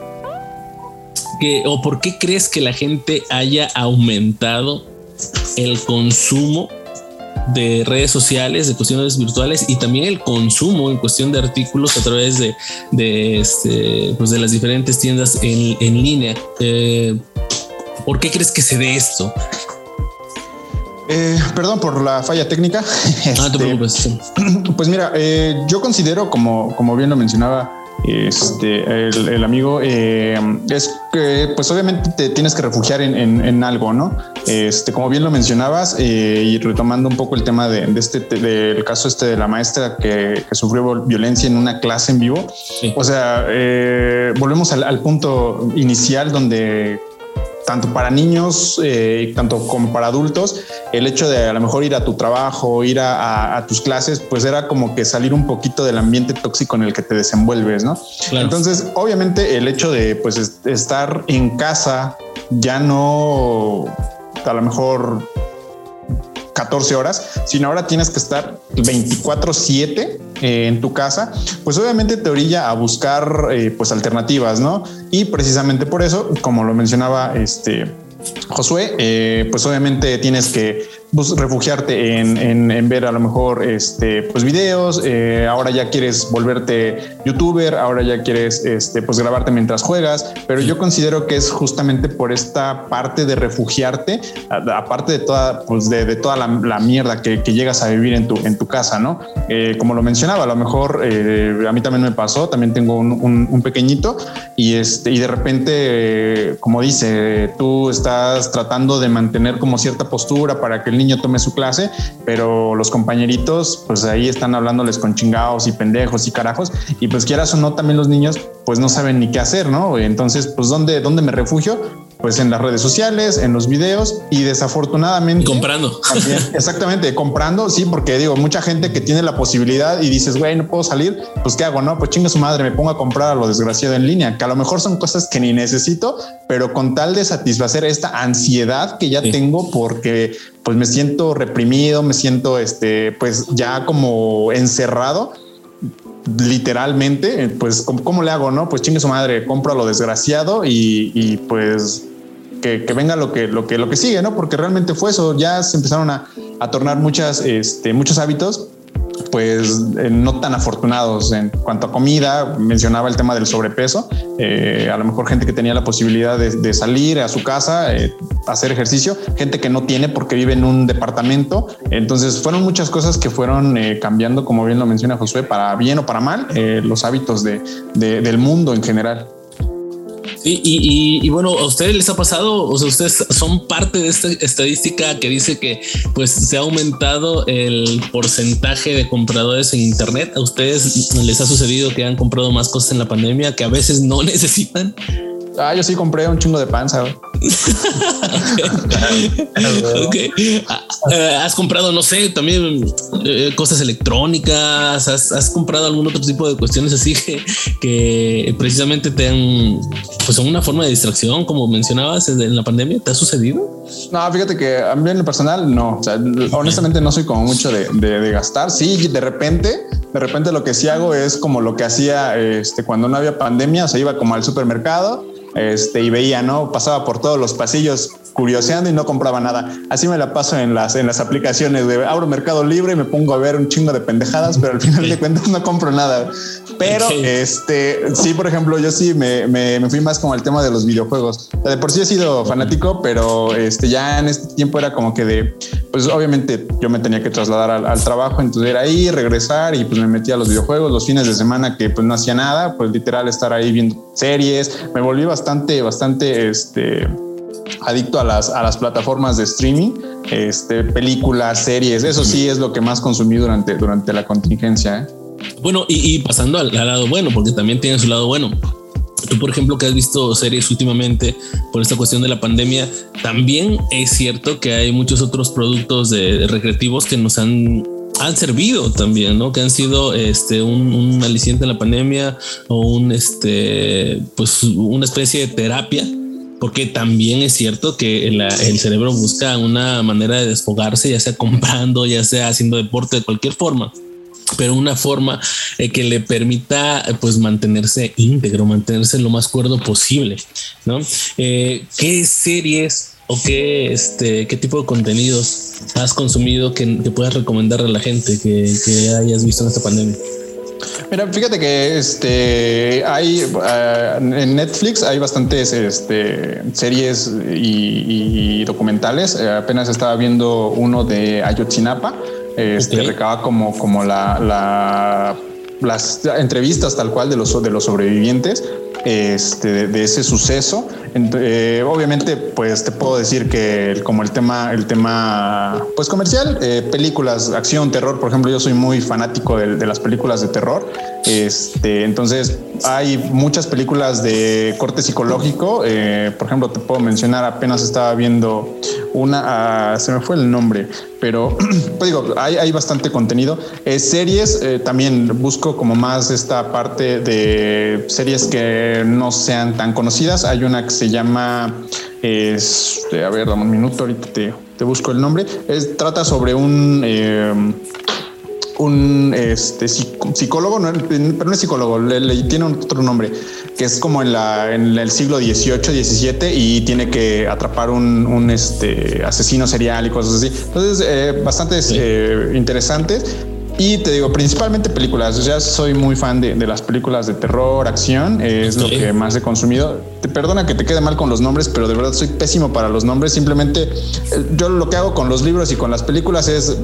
que, o por qué crees que la gente haya aumentado el consumo de redes sociales, de cuestiones virtuales y también el consumo en cuestión de artículos a través de, de, este, pues de las diferentes tiendas en, en línea? Eh, ¿Por qué crees que se dé esto? Eh, perdón por la falla técnica. Ah, te preocupes. Pues mira, eh, yo considero, como, como bien lo mencionaba este, el, el amigo, eh, es que pues obviamente te tienes que refugiar en, en, en algo, ¿no? Este, como bien lo mencionabas, eh, y retomando un poco el tema de, de este, del caso este de la maestra que, que, sufrió violencia en una clase en vivo. Sí. O sea, eh, volvemos al, al punto inicial donde tanto para niños, eh, tanto como para adultos, el hecho de a lo mejor ir a tu trabajo, ir a, a, a, tus clases, pues era como que salir un poquito del ambiente tóxico en el que te desenvuelves, ¿no? Claro. Entonces, obviamente el hecho de pues estar en casa ya no a lo mejor 14 horas, sino ahora tienes que estar 24/7 eh, en tu casa, pues obviamente te orilla a buscar eh, pues alternativas, ¿no? Y precisamente por eso, como lo mencionaba este Josué, eh, pues obviamente tienes que pues, refugiarte en, ver a lo mejor este, pues videos, eh, ahora ya quieres volverte youtuber, ahora ya quieres este, pues grabarte mientras juegas, pero yo considero que es justamente por esta parte de refugiarte, aparte de toda, pues de, toda la, mierda que, llegas a vivir en tu, en tu casa, ¿no? Eh, como lo mencionaba, a lo mejor a mí también me pasó, también tengo un, pequeñito y, este, y de repente, como dice, tú estás tratando de mantener como cierta postura para que el niño tome su clase, pero los compañeritos, pues ahí están hablándoles con chingados y pendejos y carajos, y pues quieras o no, también los niños, pues no saben ni qué hacer, ¿no? Entonces, pues ¿dónde, dónde me refugio? Pues en las redes sociales, en los videos y desafortunadamente comprando. exactamente, comprando, sí, porque digo, mucha gente que tiene la posibilidad y dices, güey, no puedo salir, pues qué hago, no, pues chinga su madre, me pongo a comprar a lo desgraciado en línea, que a lo mejor son cosas que ni necesito, pero con tal de satisfacer esta ansiedad que ya tengo porque pues me siento reprimido, me siento este, pues ya como encerrado literalmente, pues, ¿cómo, le hago? No, pues chingue su madre, compro lo desgraciado y, pues que, venga lo que, lo que, lo que sigue, ¿no? Porque realmente fue eso. Ya se empezaron a, a tornar muchas, este, muchos hábitos pues eh, no tan afortunados en cuanto a comida. Mencionaba el tema del sobrepeso. Eh, a lo mejor gente que tenía la posibilidad de, salir a su casa, eh, hacer ejercicio, gente que no tiene porque vive en un departamento. Entonces fueron muchas cosas que fueron cambiando, como bien lo menciona Josué, para bien o para mal, los hábitos del mundo en general y, bueno, ¿a ustedes les ha pasado? O sea, ustedes son parte de esta estadística que dice que pues se ha aumentado el porcentaje de compradores en Internet. ¿A ustedes les ha sucedido que han comprado más cosas en la pandemia que a veces no necesitan? Ah, yo sí compré un chingo de panza. Ah, eh, has comprado, no sé, también eh, cosas electrónicas. ¿Has, comprado algún otro tipo de cuestiones así que, precisamente te han, pues son una forma de distracción, como mencionabas en la pandemia. ¿Te ha sucedido? No, fíjate que a mí en lo personal no. honestamente no soy como mucho de, de, gastar. Sí, de repente, de repente lo que sí hago es como lo que hacía este, cuando no había pandemia. O sea, iba como al supermercado este, y veía, ¿no? Pasaba por todos los pasillos curioseando y no compraba nada. Así me la paso en las, en las aplicaciones de abro Mercado Libre y me pongo a ver un chingo de pendejadas, pero al final de cuentas no compro nada. Pero este, sí, por ejemplo, yo sí me, me, fui más como el tema de los videojuegos. De por sí he sido fanático, pero este, ya en este tiempo era como que de, pues obviamente yo me tenía que trasladar al, trabajo, entonces era ahí, regresar y pues me metía a los videojuegos los fines de semana que pues no hacía nada, pues literal estar ahí viendo series. Me volví bastante, bastante, este, adicto a las, a las plataformas de streaming, este, películas, series, eso sí es lo que más consumí durante, durante la contingencia. ¿eh? Bueno, y, pasando al, lado bueno, porque también tiene su lado bueno. Tú, por ejemplo, que has visto series últimamente por esta cuestión de la pandemia, también es cierto que hay muchos otros productos de, recreativos que nos han han servido también, ¿no? Que han sido este un, un, aliciente en la pandemia o un este pues una especie de terapia porque también es cierto que el, cerebro busca una manera de desfogarse, ya sea comprando, ya sea haciendo deporte de cualquier forma pero una forma eh, que le permita pues mantenerse íntegro, mantenerse lo más cuerdo posible, ¿no? Eh, ¿Qué series o qué, este, qué tipo de contenidos has consumido que, puedas recomendar a la gente que, que hayas visto en esta pandemia? Mira, fíjate que este hay eh, en Netflix hay bastantes este, series y, documentales. Apenas estaba viendo uno de Ayotzinapa. Este recaba como, como la, las entrevistas tal cual de los, de los sobrevivientes este, de, ese suceso. Eh, obviamente, pues te puedo decir que como el tema, el tema pues comercial, eh, películas, acción, terror, por ejemplo, yo soy muy fanático de, las películas de terror. Este, entonces hay muchas películas de corte psicológico. Eh, por ejemplo, te puedo mencionar, apenas estaba viendo una, ah, se me fue el nombre, pero pues digo, hay, hay bastante contenido. series, también busco como más esta parte de series que no sean tan conocidas. Hay una que se llama, este, a ver, dame un minuto, ahorita te, busco el nombre. Trata sobre un... Eh, un este, psicólogo, pero no es psicólogo, le, tiene otro nombre, que es como en, la, en el siglo XVIII, XVII y tiene que atrapar un, un este, asesino serial y cosas así. Entonces, eh, bastante eh, interesantes. Y te digo, principalmente películas. Ya soy muy fan de, las películas de terror, acción. Es lo que más he consumido. Te perdona que te quede mal con los nombres, pero de verdad soy pésimo para los nombres. Simplemente eh, yo lo que hago con los libros y con las películas es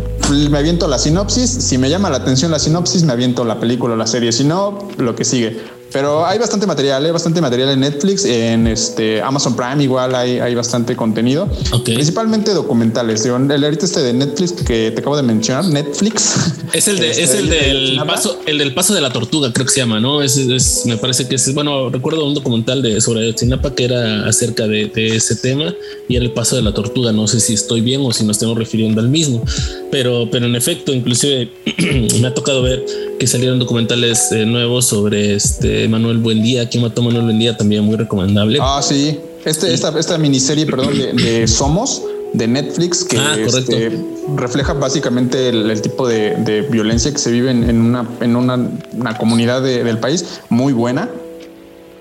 me aviento la sinopsis. Si me llama la atención la sinopsis, me aviento la película o la serie. Si no, lo que sigue. Pero hay bastante material, hay bastante material en Netflix, en este Amazon Prime igual hay, hay bastante contenido, principalmente documentales. el ahorita este de Netflix que te acabo de mencionar, Netflix. Es el de, es este, el del paso, el del paso de la tortuga, creo que se llama, ¿no? Es, me parece que es, bueno, recuerdo un documental de sobre Ayotzinapa que era acerca de, ese tema y era el paso de la tortuga. No sé si estoy bien o si nos estamos refiriendo al mismo, pero, pero en efecto, inclusive me ha tocado ver que salieron documentales eh, nuevos sobre este Manuel Buendía. ¿Quién mató a Manuel Buendía? También muy recomendable. Ah, sí. Este, esta, esta miniserie, perdón, de, Somos de Netflix que ah, este, refleja básicamente el, tipo de, violencia que se vive en, una, en una, comunidad del país muy buena.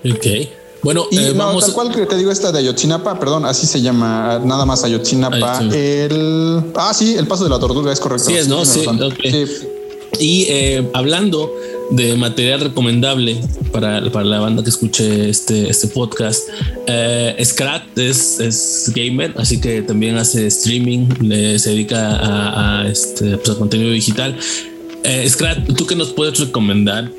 Ok. Bueno, y eh, vamos. Tal cual que te digo esta de Ayotzinapa, perdón, así se llama, nada más Ayotzinapa. El ah, sí, el paso de la tortuga es correcto. Sí, es, ¿no? Sí, sí. Y eh, hablando de material recomendable para, la banda que escuche este, este podcast, eh, Scrat es, gamer, así que también hace streaming, le, se dedica a, este, pues, contenido digital. Eh, Scrat, ¿tú qué nos puedes recomendar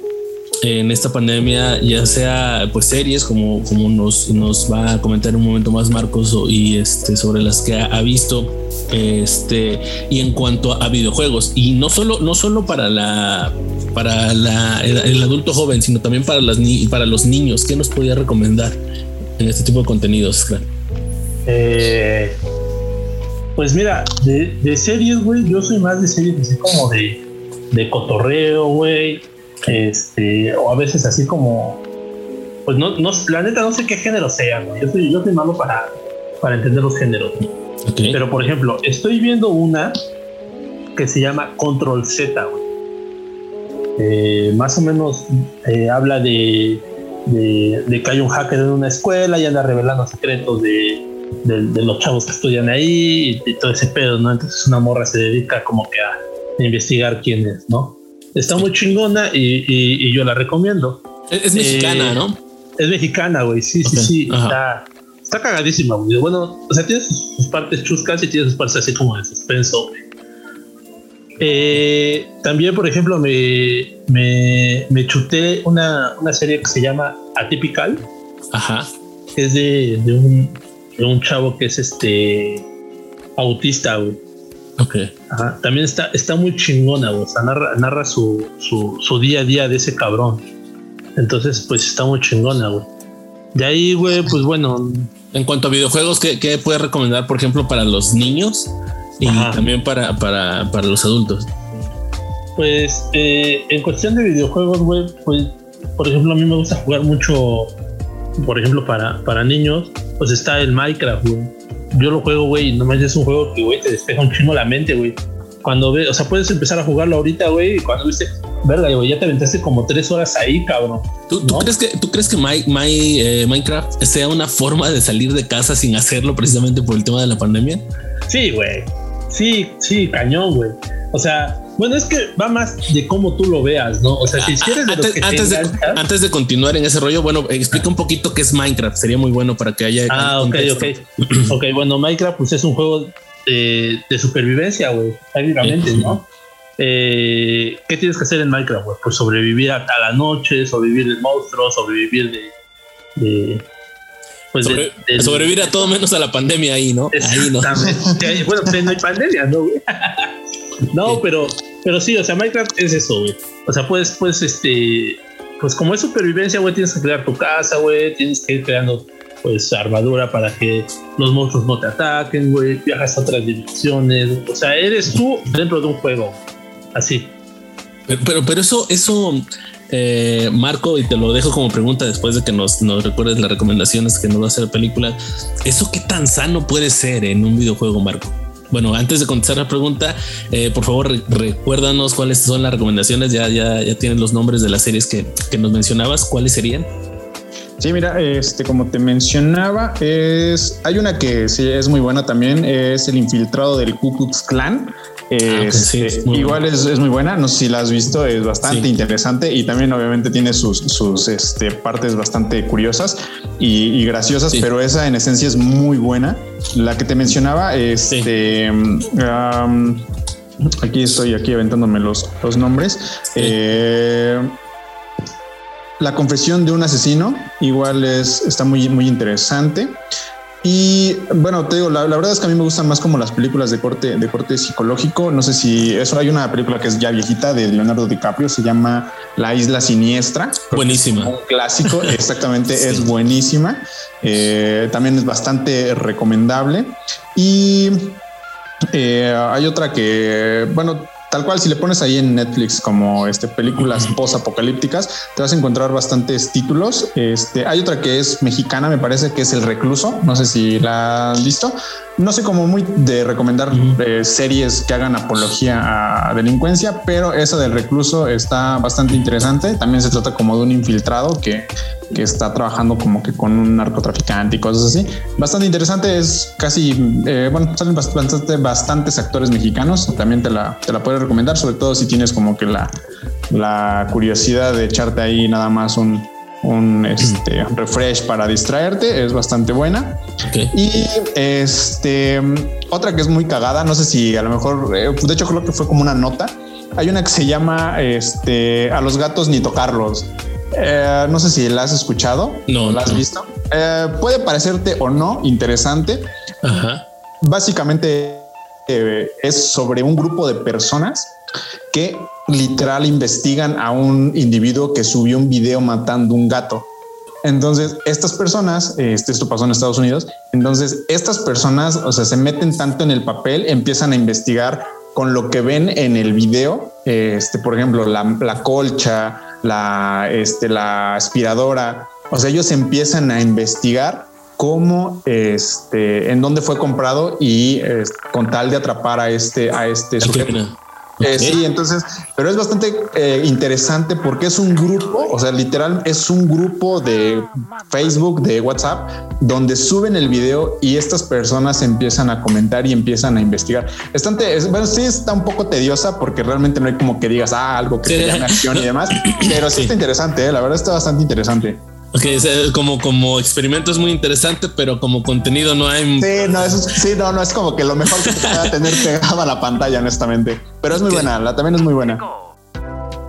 en esta pandemia, ya sea pues series como, como nos, nos va a comentar en un momento más Marcos y este, sobre las que ha, visto este y en cuanto a videojuegos. Y no solo no solo para la para la, el, adulto joven sino también para las para los niños. Qué nos podría recomendar en este tipo de contenidos eh, pues mira de, de series güey yo soy más de series así como de de cotorreo güey este, o a veces así como, pues no, no, la neta no sé qué género sea, yo soy, yo soy malo para, para entender los géneros. Pero por ejemplo, estoy viendo una que se llama Control Z, eh, más o menos eh, habla de, de, que hay un hacker en una escuela y anda revelando secretos de, de, los chavos que estudian ahí y, todo ese pedo, ¿no? Entonces una morra se dedica como que a investigar quién es, ¿no? Está muy chingona y, yo la recomiendo. Es, mexicana, eh, ¿no? Es mexicana, güey. Sí, sí, sí. Está, está cagadísima, güey. Bueno, o sea, tiene sus, partes chuscas y tiene sus partes así como de suspenso, eh, también, por ejemplo, me, me, chuté una, una, serie que se llama Atypical. Ajá. Es de, de, un, de un chavo que es este autista, güey. Ok. También está, está muy chingona, O sea, narra, su, su, día a día de ese cabrón. Entonces, pues está muy chingona, güey. De ahí, güey, pues bueno. En cuanto a videojuegos, ¿qué, qué puedes recomendar, por ejemplo, para los niños y también para, para, para, los adultos? Pues eh, en cuestión de videojuegos, güey, pues por ejemplo, a mí me gusta jugar mucho, por ejemplo, para, para niños, pues está el Minecraft, güey yo lo juego, güey, nomás es un juego que, güey, te despeja un chingo la mente, güey. Cuando ves, o sea, puedes empezar a jugarlo ahorita, güey, y cuando viste, verga, güey, ya te aventaste como tres horas ahí, cabrón. ¿Tú, crees que, ¿tú crees que My, My, eh, Minecraft sea una forma de salir de casa sin hacerlo precisamente por el tema de la pandemia? Sí, güey. Sí, sí, cañón, güey. O sea, bueno, es que va más de cómo tú lo veas, ¿no? O sea, si quieres de antes, antes, de, antes, de, continuar en ese rollo, bueno, explica un poquito qué es Minecraft. Sería muy bueno para que haya. Ah, ok, ok. ok, bueno, Minecraft pues es un juego de, supervivencia, güey, prácticamente, ¿no? Eh, ¿Qué tienes que hacer en Minecraft, güey? Pues sobrevivir a, la noche, sobrevivir de monstruos, sobrevivir de, de pues sobrevivir a todo menos a la pandemia ahí, ¿no? Ahí no. bueno, pues no hay pandemia, ¿no? No, pero, pero sí, o sea, Minecraft es eso, güey. O sea, puedes, pues, este, pues como es supervivencia, güey, tienes que crear tu casa, güey, tienes que ir creando, pues, armadura para que los monstruos no te ataquen, güey, viajas a otras dimensiones, o sea, eres tú dentro de un juego, así. Pero, pero, eso, eso, eh, Marco, y te lo dejo como pregunta después de que nos, nos recuerdes las recomendaciones que nos va a hacer la película. ¿Eso qué tan sano puede ser en un videojuego, Marco? Bueno, antes de contestar la pregunta, eh, por favor recuérdanos cuáles son las recomendaciones. Ya, ya, ya tienen los nombres de las series que, que nos mencionabas. ¿Cuáles serían? Sí, mira, este, como te mencionaba, es hay una que sí es muy buena también, es el infiltrado del Ku Klux Klan. Ah, este, igual es, muy buena, no sé si la has visto, es bastante interesante y también obviamente tiene sus, sus este, partes bastante curiosas y, graciosas, pero esa en esencia es muy buena. La que te mencionaba, este, aquí estoy aquí aventándome los, los nombres. Eh, la confesión de un asesino igual es, está muy, muy interesante. Y bueno, te digo, la, verdad es que a mí me gustan más como las películas de corte, de corte psicológico. No sé si eso hay una película que es ya viejita de Leonardo DiCaprio, se llama La Isla Siniestra. Buenísima. Un clásico, exactamente, es buenísima. Eh, también es bastante recomendable. Y eh, hay otra que, bueno, tal cual, si le pones ahí en Netflix como este, películas post-apocalípticas, te vas a encontrar bastantes títulos. Este, hay otra que es mexicana, me parece que es El Recluso. No sé si la has visto. No sé cómo muy de recomendar eh, series que hagan apología a delincuencia, pero esa del recluso está bastante interesante. También se trata como de un infiltrado que, que está trabajando como que con un narcotraficante y cosas así. Bastante interesante, es casi, eh, bueno, salen bastante, bastantes actores mexicanos. También te la, te la puedo recomendar, sobre todo si tienes como que la, la curiosidad de echarte ahí nada más un, un este, refresh para distraerte, es bastante buena. Y este otra que es muy cagada, no sé si a lo mejor, eh, de hecho creo que fue como una nota. Hay una que se llama este, A los gatos ni tocarlos. Eh, no sé si la has escuchado. No. ¿La has visto? Eh, puede parecerte o no interesante. Ajá. Básicamente es sobre un grupo de personas que literal investigan a un individuo que subió un video matando un gato. Entonces, estas personas, este, esto pasó en Estados Unidos, entonces estas personas, o sea, se meten tanto en el papel, empiezan a investigar con lo que ven en el video, este, por ejemplo, la, colcha, la, este, la aspiradora, o sea, ellos empiezan a investigar cómo, este, en dónde fue comprado y con tal de atrapar a este, a este sujeto. Eh, sí, entonces, pero es bastante eh, interesante porque es un grupo, o sea, literal es un grupo de Facebook, de WhatsApp, donde suben el video y estas personas empiezan a comentar y empiezan a investigar. Bastante, bueno, sí está un poco tediosa porque realmente no hay como que digas ah, algo que te llame acción y demás, pero sí, está interesante, ¿eh? la verdad está bastante interesante. Ok, como, como experimento es muy interesante, pero como contenido no hay. Sí, no, eso sí, no, no es como que lo mejor que te pueda tener pegado a la pantalla, honestamente. Pero es muy buena, la también es muy buena.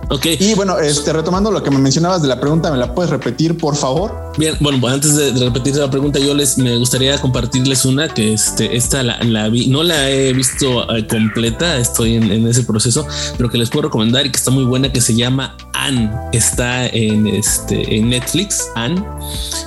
Ok. Y bueno, este, retomando lo que me mencionabas de la pregunta, ¿me la puedes repetir, por favor? Bien, bueno, antes de, repetir la pregunta, yo les me gustaría compartirles una que este, esta la, vi, no la he visto eh, completa, estoy en, ese proceso, pero que les puedo recomendar y que está muy buena, que se llama Anne. Está en, este, en Netflix. Anne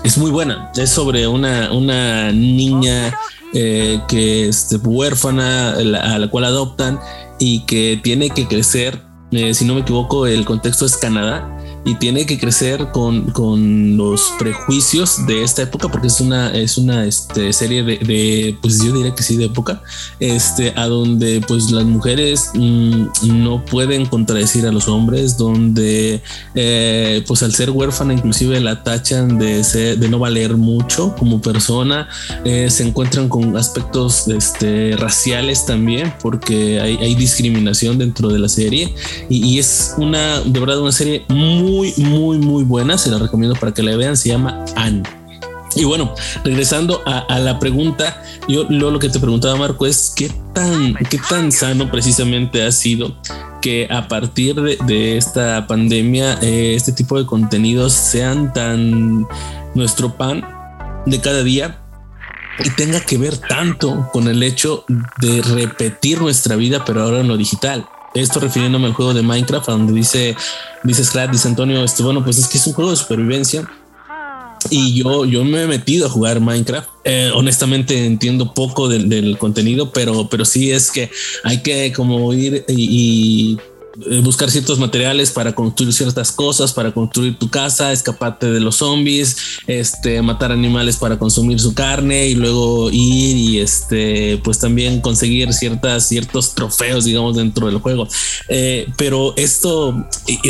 es muy buena. Es sobre una, una niña eh, que es huérfana a la cual adoptan y que tiene que crecer eh, si no me equivoco, el contexto es Canadá y tiene que crecer con, con, los prejuicios de esta época porque es una es una este, serie de, de, pues yo diría que sí de época este a donde pues las mujeres mm, no pueden contradecir a los hombres donde eh, pues al ser huérfana inclusive la tachan de ser, de no valer mucho como persona eh, se encuentran con aspectos este, raciales también porque hay, hay discriminación dentro de la serie y, y es una de verdad una serie muy muy, muy, muy buena. Se la recomiendo para que la vean. Se llama Anne. Y bueno, regresando a, la pregunta, yo lo, que te preguntaba Marco es qué tan, qué tan sano precisamente ha sido que a partir de, esta pandemia eh, este tipo de contenidos sean tan nuestro pan de cada día y tenga que ver tanto con el hecho de repetir nuestra vida, pero ahora en lo digital. Esto refiriéndome al juego de Minecraft, donde dice, dice Scrat, dice Antonio, este, bueno, pues es que es un juego de supervivencia. Y yo, yo me he metido a jugar Minecraft. Eh, honestamente entiendo poco del, contenido, pero, pero sí es que hay que como ir y, buscar ciertos materiales para construir ciertas cosas, para construir tu casa, escaparte de los zombies, este, matar animales para consumir su carne y luego ir y este, pues también conseguir ciertas, ciertos trofeos, digamos, dentro del juego. Eh, pero esto,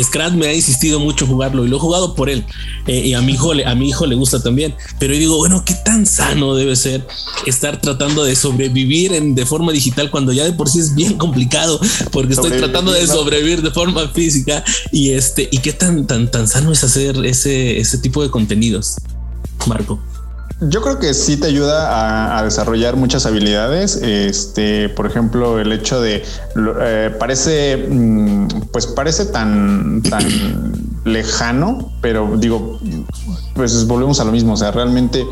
Scrat me ha insistido mucho jugarlo y lo he jugado por él. y a mi hijo, a mi hijo le gusta también. Pero yo digo, bueno, qué tan sano debe ser estar tratando de sobrevivir en, de forma digital cuando ya de por sí es bien complicado porque estoy tratando de sobrevivir de forma física y este y qué tan tan tan sano es hacer ese ese tipo de contenidos, Marco. Yo creo que sí te ayuda a, desarrollar muchas habilidades. Este, por ejemplo, el hecho de eh, parece, mm, pues parece tan, tan lejano, pero digo, pues volvemos a lo mismo. O sea, realmente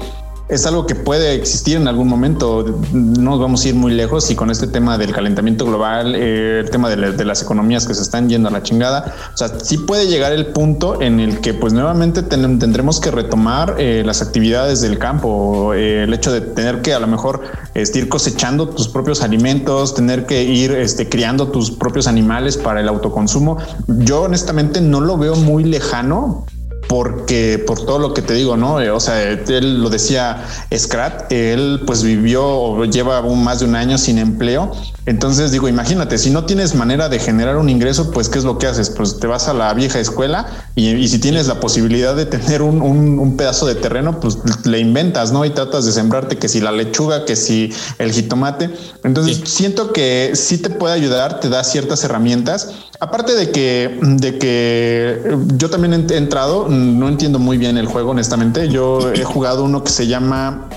es algo que puede existir en algún momento. No vamos a ir muy lejos y con este tema del calentamiento global, eh, el tema de, las economías que se están yendo a la chingada, o sea, sí puede llegar el punto en el que pues nuevamente tendremos que retomar eh, las actividades del campo, eh, el hecho de tener que a lo mejor este, ir cosechando tus propios alimentos, tener que ir este, criando tus propios animales para el autoconsumo. Yo honestamente no lo veo muy lejano porque por todo lo que te digo, ¿no? Eh, o sea, él lo decía Scrat, él pues vivió o lleva más de un año sin empleo. Entonces digo, imagínate, si no tienes manera de generar un ingreso, pues ¿qué es lo que haces? Pues te vas a la vieja escuela y, si tienes la posibilidad de tener un, un, pedazo de terreno, pues le inventas, ¿no? Y tratas de sembrarte que si la lechuga, que si el jitomate. Entonces siento que sí te puede ayudar, te da ciertas herramientas. Aparte de que, de que yo también he entrado, no entiendo muy bien el juego, honestamente. Yo he jugado uno que se llama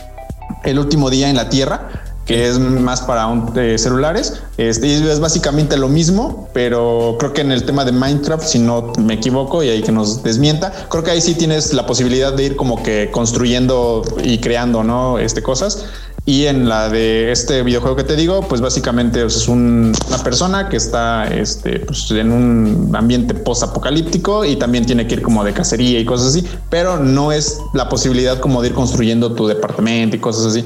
El último día en la Tierra que es más para eh, celulares. Este, es básicamente lo mismo, pero creo que en el tema de Minecraft, si no me equivoco y ahí que nos desmienta, creo que ahí sí tienes la posibilidad de ir como que construyendo y creando, ¿no? Este, cosas. Y en la de este videojuego que te digo, pues básicamente es una persona que está este, pues en un ambiente post-apocalíptico y también tiene que ir como de cacería y cosas así, pero no es la posibilidad como de ir construyendo tu departamento y cosas así.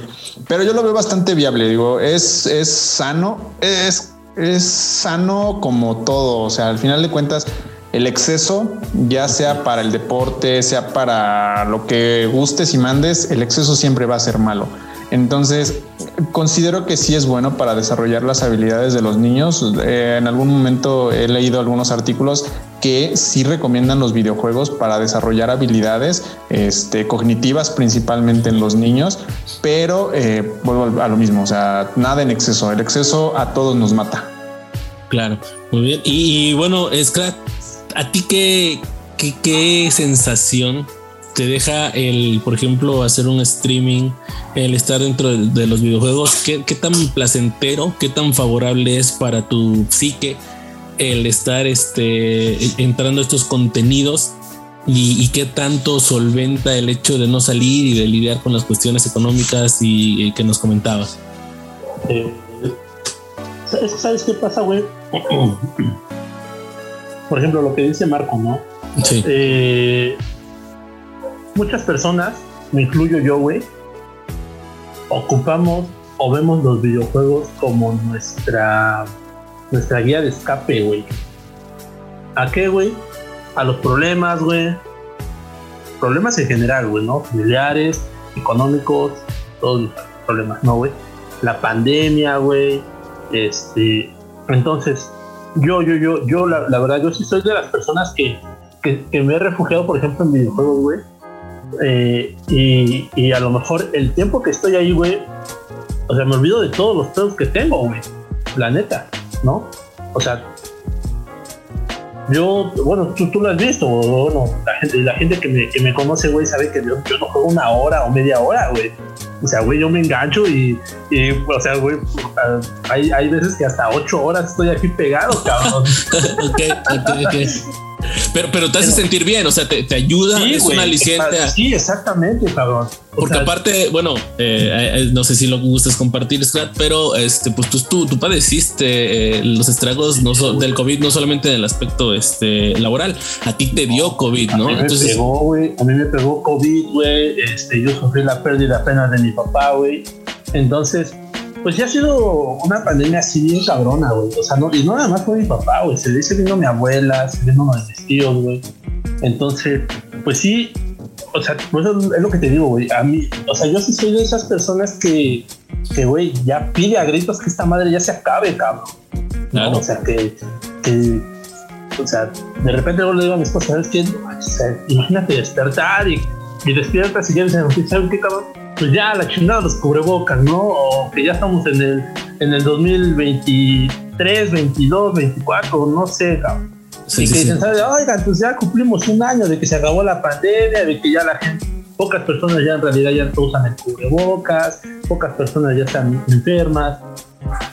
Pero yo lo veo bastante viable, digo, es, es sano, es, es sano como todo, o sea, al final de cuentas, el exceso, ya sea para el deporte, sea para lo que gustes y mandes, el exceso siempre va a ser malo. Entonces, considero que sí es bueno para desarrollar las habilidades de los niños. Eh, en algún momento he leído algunos artículos que sí recomiendan los videojuegos para desarrollar habilidades este, cognitivas principalmente en los niños, pero eh, vuelvo a lo mismo, o sea, nada en exceso. El exceso a todos nos mata. Claro, muy bien. Y, bueno, Scrat, ¿a ti qué, qué, qué sensación te deja el, por ejemplo, hacer un streaming, el estar dentro de, los videojuegos, ¿qué, tan placentero, qué tan favorable es para tu psique el estar este, entrando a estos contenidos y, qué tanto solventa el hecho de no salir y de lidiar con las cuestiones económicas y, que nos comentabas. Eh, ¿Sabes qué pasa, güey? Por ejemplo, lo que dice Marco, ¿no? Sí. Eh, muchas personas, me incluyo yo, güey, ocupamos o vemos los videojuegos como nuestra nuestra guía de escape, güey. ¿A qué, güey? A los problemas, güey. Problemas en general, güey, ¿no? Familiares, económicos, todos los problemas, ¿no, güey? La pandemia, güey. Este. Entonces, yo, yo, yo, yo, la, verdad, yo sí soy de las personas que, que, que me he refugiado, por ejemplo, en videojuegos, güey eh, y, a lo mejor el tiempo que estoy ahí, güey, o sea, me olvido de todos los pedos que tengo, güey. La neta, ¿no? O sea, yo, bueno, tú, lo has visto, bueno, la gente, la gente que, me, que me conoce, güey, sabe que yo, no juego una hora o media hora, güey. O sea, güey, yo me engancho y, y o sea, güey, hay, hay veces que hasta ocho horas estoy aquí pegado, cabrón. ok, ok, ok. Pero, pero te hace sentir bien, o sea, te, te ayuda, es una aliciente. Sí, exactamente, cabrón. Porque aparte, bueno, eh, eh, no sé si lo gustas compartir, Scrat, pero este, pues tú, tú, padeciste eh, los estragos no del COVID, no solamente en el aspecto este, laboral, a ti te dio COVID, ¿no? A mí me pegó, güey, a mí me pegó COVID, güey, este, yo sufrí la pérdida apenas de mi papá, güey. Entonces, pues ya ha sido una pandemia así bien cabrona, güey. O sea, no, y no nada más fue mi papá, güey. Se dice vino mi abuela, se vino uno de mis tíos, güey. Entonces, pues sí, o sea, pues es lo que te digo, güey. A mí, o sea, yo sí soy de esas personas que, que, güey, ya pide a gritos que esta madre ya se acabe, cabrón. ¿no? O sea, que, que, o sea, de repente yo le digo a mi esposa, ¿sabes qué? O sea, imagínate despertar y, y despiertas y ya dices, ¿sabes qué, cabrón? Pues ya la chingada los cubrebocas, ¿no? O que ya estamos en el, en el 2023, 22, 24, no sé, cabrón. y que dicen, ¿sabes? Oigan, pues ya cumplimos un año de que se acabó la pandemia, de que ya la gente, pocas personas ya en realidad ya no usan el cubrebocas, pocas personas ya están enfermas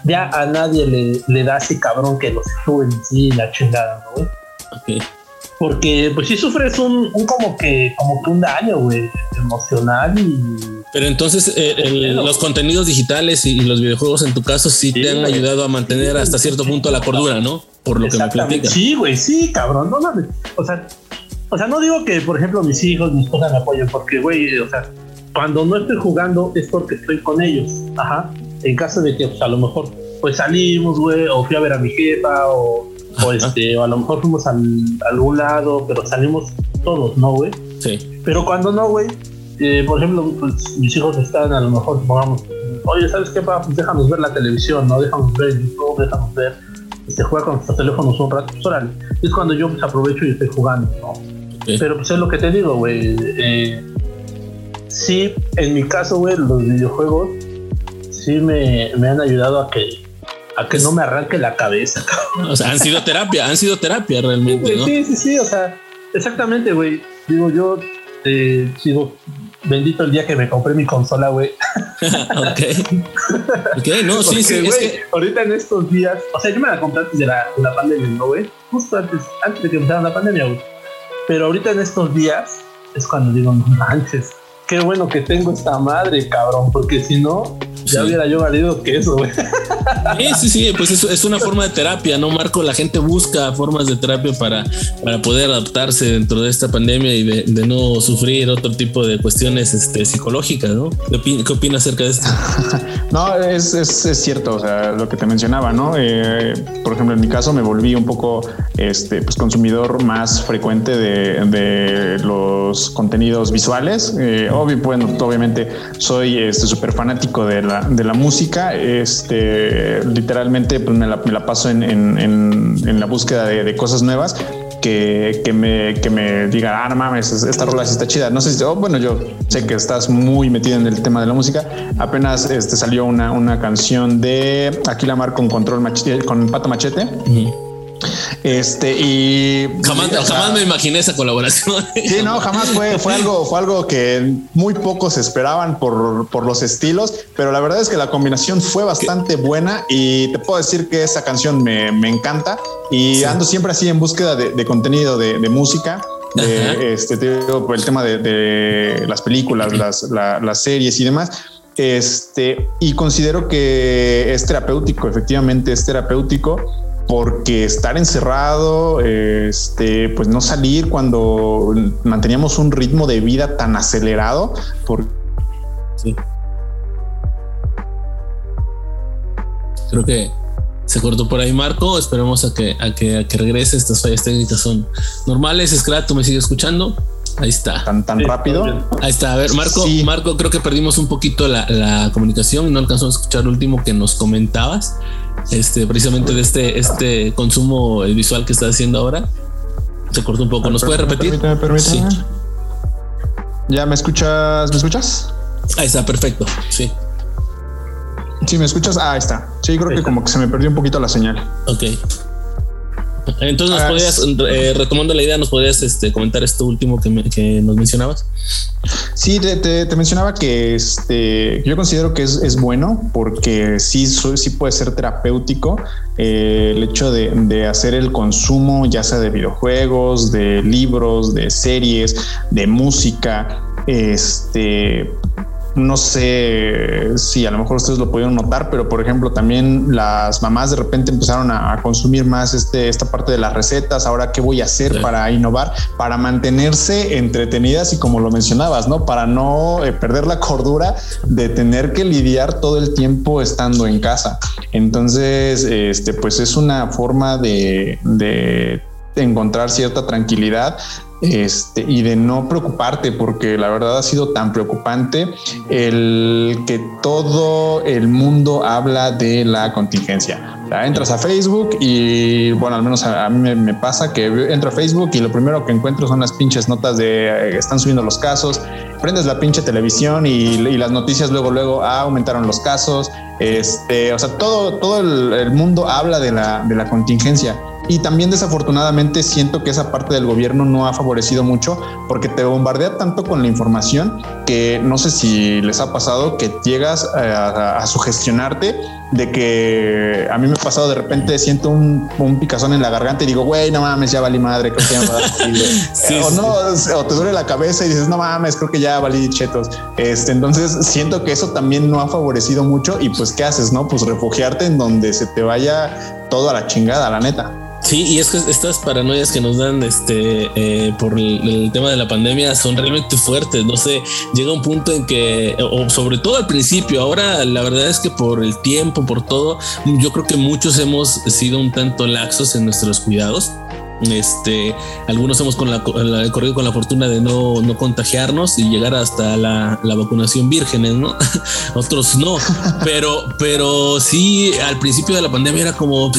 ya a nadie le, le da ese cabrón que los sube en sí la chingada, ¿no? Ok. Porque pues sí sufres un, un como que como que un daño, güey, emocional y Pero entonces eh, el- los contenidos digitales y, y los videojuegos en tu caso sí, Sí, te han güey. ayudado a mantener hasta cierto punto la cordura, ¿no? Por lo que me platicas. Sí, güey, sí, cabrón, no mames. O sea, o sea, no digo que, por ejemplo, mis hijos, mi esposa me apoyen, porque, güey, o sea, cuando no estoy jugando es porque estoy con ellos. Ajá. En caso de que, pues, a lo mejor, pues salimos, güey, o fui a ver a mi jefa, o, o este, o a lo mejor fuimos al, a algún lado, pero salimos todos, ¿no, güey? Sí. Pero cuando no, güey, eh, por ejemplo, pues mis hijos están a lo mejor, pongamos, oye, ¿sabes qué, papá? Pues déjanos ver la televisión, ¿no? Déjanos ver YouTube, déjanos ver, se juega con nuestros teléfonos un rato, pues órale. Es cuando yo pues, aprovecho y estoy jugando, ¿no? ok. Pero pues es lo que te digo, güey. Eh, sí, en mi caso, güey, los videojuegos sí me, me han ayudado a que, a que no me arranque la cabeza, cabrón. O sea, han sido terapia, han sido terapia realmente, Güey, ¿no? Sí, sí, sí, o sea, exactamente, güey. Digo, yo eh, digo, bendito el día que me compré mi consola, güey. ok. Ok, no, sí, sí, es güey, que ahorita en estos días, o sea, yo me la compré antes de la, de la pandemia, ¿no, güey? Justo antes, antes de que empezara la pandemia, güey. Pero ahorita en estos días es cuando digo, no manches, qué bueno que tengo esta madre, cabrón, porque si no, ya Sí. hubiera yo valido que eso, güey. Sí, sí, sí, pues es, es una forma de terapia, ¿no, Marco? La gente busca formas de terapia para, para poder adaptarse dentro de esta pandemia y de, de no sufrir otro tipo de cuestiones este, psicológicas, ¿no? ¿Qué, opin- qué opinas acerca de esto? No, es, es, es cierto, o sea, lo que te mencionaba, ¿no? Eh, por ejemplo, en mi caso me volví un poco este, pues, consumidor más frecuente de, de los contenidos visuales. Eh, obviamente soy este, súper fanático de la, de la música. Este, literalmente pues, me, la, me la paso en, en- en- la búsqueda de, de cosas nuevas. Que, que me, que me digan, ah, no mames, esta rola sí está chida. No sé si, oh, bueno, yo sé que estás muy metido en el tema de la música. Apenas este, salió una, una canción de Aquí la Mar con control machete, con Pato Machete. Este, y Jamás, sea, jamás me imaginé esa colaboración. Sí, no, jamás fue, fue algo, fue algo que muy pocos esperaban por, por los estilos, pero la verdad es que la combinación fue bastante buena y te puedo decir que esa canción me, me encanta y Sí. ando siempre así en búsqueda de, de contenido de, de música. de, este, por el tema de, de las películas, las, la- las series y demás. Este, y considero que es terapéutico, efectivamente es terapéutico, porque estar encerrado, este, pues no salir cuando manteníamos un ritmo de vida tan acelerado, por, Sí. Creo que se cortó por ahí Marco. Esperemos a que, a que, a que regrese. Estas fallas técnicas son normales. Scrat, ¿tú me sigues escuchando? Ahí está. tan, tan Sí, rápido. está. Ahí está. A ver, Marco, Sí. Marco, creo que perdimos un poquito la, la comunicación y no alcanzamos a escuchar lo último que nos comentabas. Este, precisamente de este, este consumo eh, visual que estás haciendo ahora. Se cortó un poco. ¿Nos puede repetir? Permíteme, permíteme. Sí. ¿Ya me escuchas? ¿Me escuchas? Ahí está, perfecto. Sí. Sí, me escuchas. Ah, ahí está. Sí, creo que como que se me perdió un poquito la señal. Ok. Entonces, ¿nos Ah, podrías, eh, retomando la idea, nos podrías este, comentar esto último que, me- que nos mencionabas? Sí, te, te- te mencionaba que este, yo considero que es, es bueno porque sí, sí puede ser terapéutico eh, el hecho de, de hacer el consumo, ya sea de videojuegos, de libros, de series, de música, este, no sé si a lo mejor ustedes lo pudieron notar, pero por ejemplo también las mamás de repente empezaron a, consumir más este, esta parte de las recetas. Ahora, ¿qué voy a hacer para innovar? Para mantenerse entretenidas y como lo mencionabas, ¿no? Para no eh, perder la cordura de tener que lidiar todo el tiempo estando en casa. Entonces, este, pues es una forma de, de encontrar cierta tranquilidad este, y de no preocuparte, porque la verdad ha sido tan preocupante el que todo el mundo habla de la contingencia. entras a Facebook y bueno, al menos a, mí me, pasa que entro a Facebook y lo primero que encuentro son las pinches notas de eh, están subiendo los casos, prendes la pinche televisión y, las noticias luego, luego ah, aumentaron los casos. Este, o sea, todo, todo el, el mundo habla de la, de la contingencia y también desafortunadamente siento que esa parte del gobierno no ha favorecido mucho porque te bombardea tanto con la información que no sé si les ha pasado que llegas eh, a, sugestionarte de que a mí me ha pasado de repente siento un, picazón en la garganta y digo, güey, no mames, ya valí madre, creo que ya me o no, o te duele la cabeza y dices, no mames, creo que ya valí chetos. Este, entonces siento que eso también no ha favorecido mucho y pues, ¿qué haces? No, pues refugiarte en donde se te vaya todo a la chingada, la neta. Sí, y es que estas paranoias que nos dan este eh, por el, tema de la pandemia son realmente fuertes. No sé, llega un punto en que, o sobre todo al principio, ahora la verdad es que por el tiempo, por todo, yo creo que muchos hemos sido un tanto laxos en nuestros cuidados. Este, algunos hemos con la, corrido con la fortuna de no, no contagiarnos y llegar hasta la, la vacunación vírgenes, ¿no? Otros no, pero, pero sí, al principio de la pandemia era como,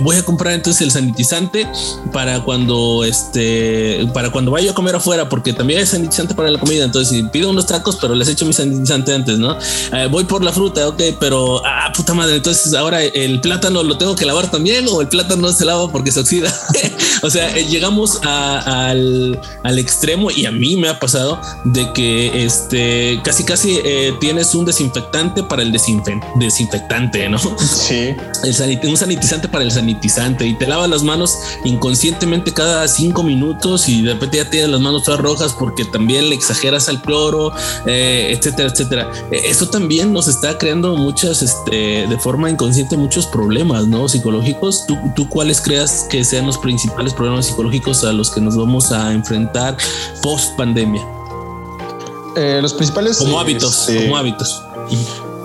voy a comprar entonces el sanitizante para cuando, este, para cuando vaya a comer afuera, porque también hay sanitizante para la comida, entonces pido unos tacos, pero les echo mi sanitizante antes, ¿no? Eh, voy por la fruta, ok, pero, ah, puta madre, entonces ahora el plátano lo tengo que lavar también o el plátano no se lava porque se oxida. o sea, eh, llegamos al, extremo y a mí me ha pasado de que este casi casi eh, tienes un desinfectante para el desinfectante, ¿no? Sí. un sanitizante para el sanitizante y te lavas las manos inconscientemente cada cinco minutos y de repente ya tienes las manos todas rojas porque también le exageras al cloro, eh, etcétera, etcétera. Eso también nos está creando muchas, este, de forma inconsciente, muchos problemas, ¿no? Psicológicos. ¿Tú, tú cuáles creas que sean los principales? Problemas psicológicos a los que nos vamos a enfrentar post pandemia? Eh, los principales como hábitos, este, como hábitos.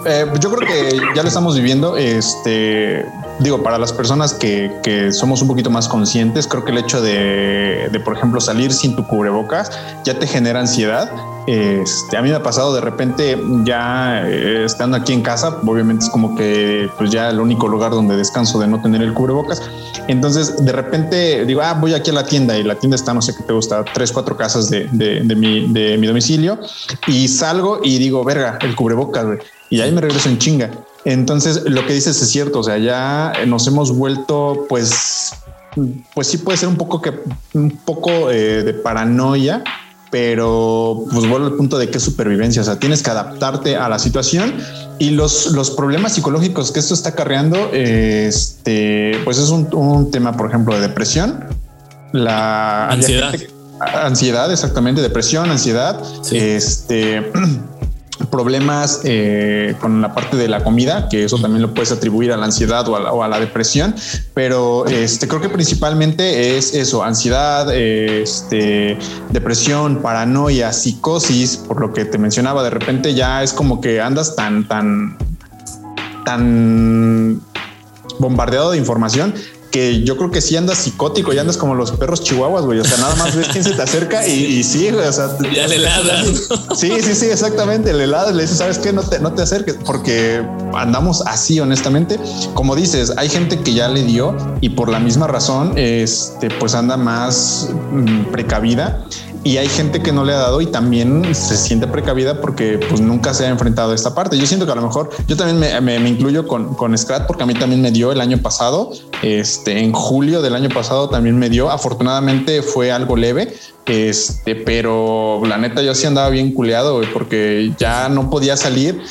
Eh, yo creo que ya lo estamos viviendo. Este digo, para las personas que, que, somos un poquito más conscientes, creo que el hecho de, de, por ejemplo, salir sin tu cubrebocas ya te genera ansiedad este, a mí me ha pasado de repente ya eh, estando aquí en casa, obviamente es como que pues ya el único lugar donde descanso de no tener el cubrebocas. Entonces de repente digo, ah, voy aquí a la tienda y la tienda está, no sé qué te gusta, tres, cuatro casas de, de, mi, de mi domicilio y salgo y digo, verga, el cubrebocas, Y ahí me regreso en chinga. Entonces lo que dices es cierto, o sea, ya nos hemos vuelto pues pues sí puede ser un poco que un poco eh, de paranoia pero pues vuelvo al punto de es supervivencia, o sea, tienes que adaptarte a la situación y los, los problemas psicológicos que esto está acarreando, este, pues es un, tema, por ejemplo, de depresión, la ansiedad. ansiedad, exactamente, depresión, ansiedad, este problemas eh, con la parte de la comida, que eso también lo puedes atribuir a la ansiedad o a la, depresión, pero este, creo que principalmente es eso, ansiedad, este, depresión, paranoia, psicosis, por lo que te mencionaba, de repente ya es como que andas tan, tan, tan bombardeado de información que yo creo que si andas psicótico y andas como los perros chihuahuas, güey. O sea, nada más ves quién se te acerca y, sí, güey. O sea, ya le ladras. Sí, sí, sí, exactamente. Le ladras, le dices, ¿sabes qué? No te, no te acerques porque andamos así, honestamente. Como dices, hay gente que ya le dio y por la misma razón, este, pues anda más mm, precavida y hay gente que no le ha dado y también se siente precavida porque pues nunca se ha enfrentado a esta parte. Yo siento que a lo mejor yo también me, me, incluyo con, con Scrat porque a mí también me dio el año pasado, este, en julio del año pasado también me dio. Afortunadamente fue algo leve, este, pero la neta yo sí andaba bien culeado porque ya no podía salir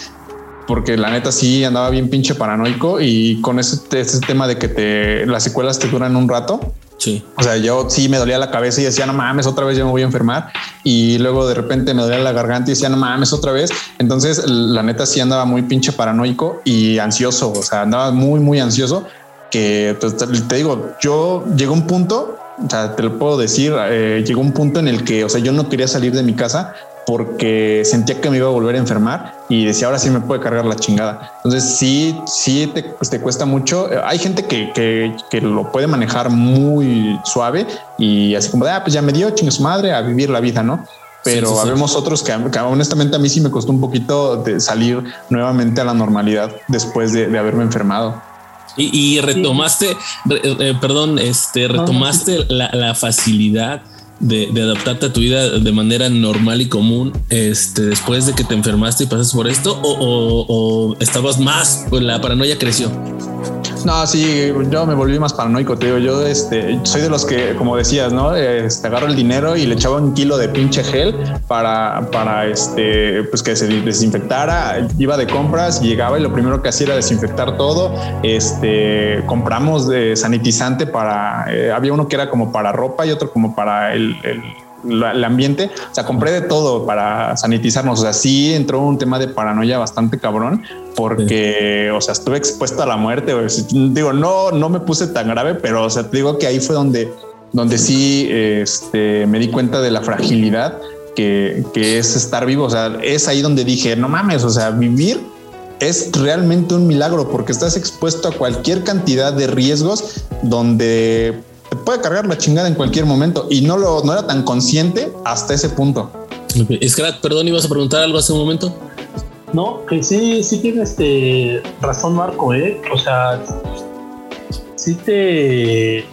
porque la neta sí andaba bien pinche paranoico y con ese, ese tema de que te las secuelas te duran un rato Sí. O sea, yo sí me dolía la cabeza y decía, no mames, otra vez yo me voy a enfermar. Y luego de repente me dolía la garganta y decía, no mames, otra vez. Entonces, la neta sí andaba muy pinche paranoico y ansioso. O sea, andaba muy, muy ansioso que pues, te digo, yo llegó un punto, o sea, te lo puedo decir, eh, llegó un punto en el que, o sea, yo no quería salir de mi casa porque sentía que me iba a volver a enfermar y decía ahora sí me puede cargar la chingada. Entonces sí, sí te, pues, te cuesta mucho. Hay gente que, que, que, lo puede manejar muy suave y así como de, ah, pues ya me dio chingue su madre a vivir la vida, ¿no? Pero sí, sí, habemos otros que, que, honestamente a mí sí me costó un poquito de salir nuevamente a la normalidad después de, de haberme enfermado. Y, y retomaste, re, eh, perdón, este, retomaste la, la facilidad de, adaptarte a tu vida de manera normal y común este, después de que te enfermaste y pasas por esto o, o, o estabas más, pues la paranoia creció? No, sí, yo me volví más paranoico, te digo, yo este, soy de los que, como decías, ¿no? Este, agarro el dinero y le echaba un kilo de pinche gel para, para este, pues que se desinfectara, iba de compras, llegaba y lo primero que hacía era desinfectar todo, este, compramos de sanitizante para, eh, había uno que era como para ropa y otro como para el, el el ambiente. O sea, compré de todo para sanitizarnos. O sea, sí entró un tema de paranoia bastante cabrón porque, sí. o sea, estuve expuesto a la muerte. Digo, no, no me puse tan grave, pero, o sea, te digo que ahí fue donde, donde sí este, me di cuenta de la fragilidad que, que es estar vivo. O sea, es ahí donde dije, no mames, o sea, vivir es realmente un milagro porque estás expuesto a cualquier cantidad de riesgos donde te puede cargar la chingada en cualquier momento y no lo no era tan consciente hasta ese punto. Okay. Scrat, perdón, ibas a preguntar algo hace un momento. No, que sí, sí tiene este razón Marco, eh. O sea, sí te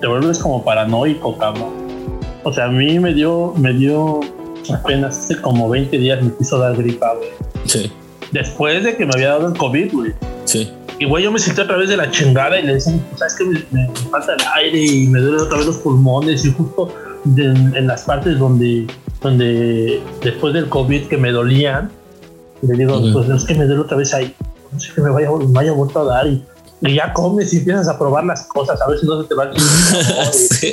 te vuelves como paranoico, cabrón. O sea, a mí me dio, me dio apenas hace como 20 días me quiso dar gripa, güey. Sí. Después de que me había dado el COVID, güey. Sí. Y güey, yo me sentí a través de la chingada y le decían, sabes que me, me, falta el aire y me duelen otra vez los pulmones y justo de, en las partes donde, donde después del COVID que me dolían, le digo, uh -huh. pues es que me duele otra vez ahí, no sé que me vaya, me haya vuelto a dar y, y ya comes y empiezas a probar las cosas, a ver si no se te va el sí.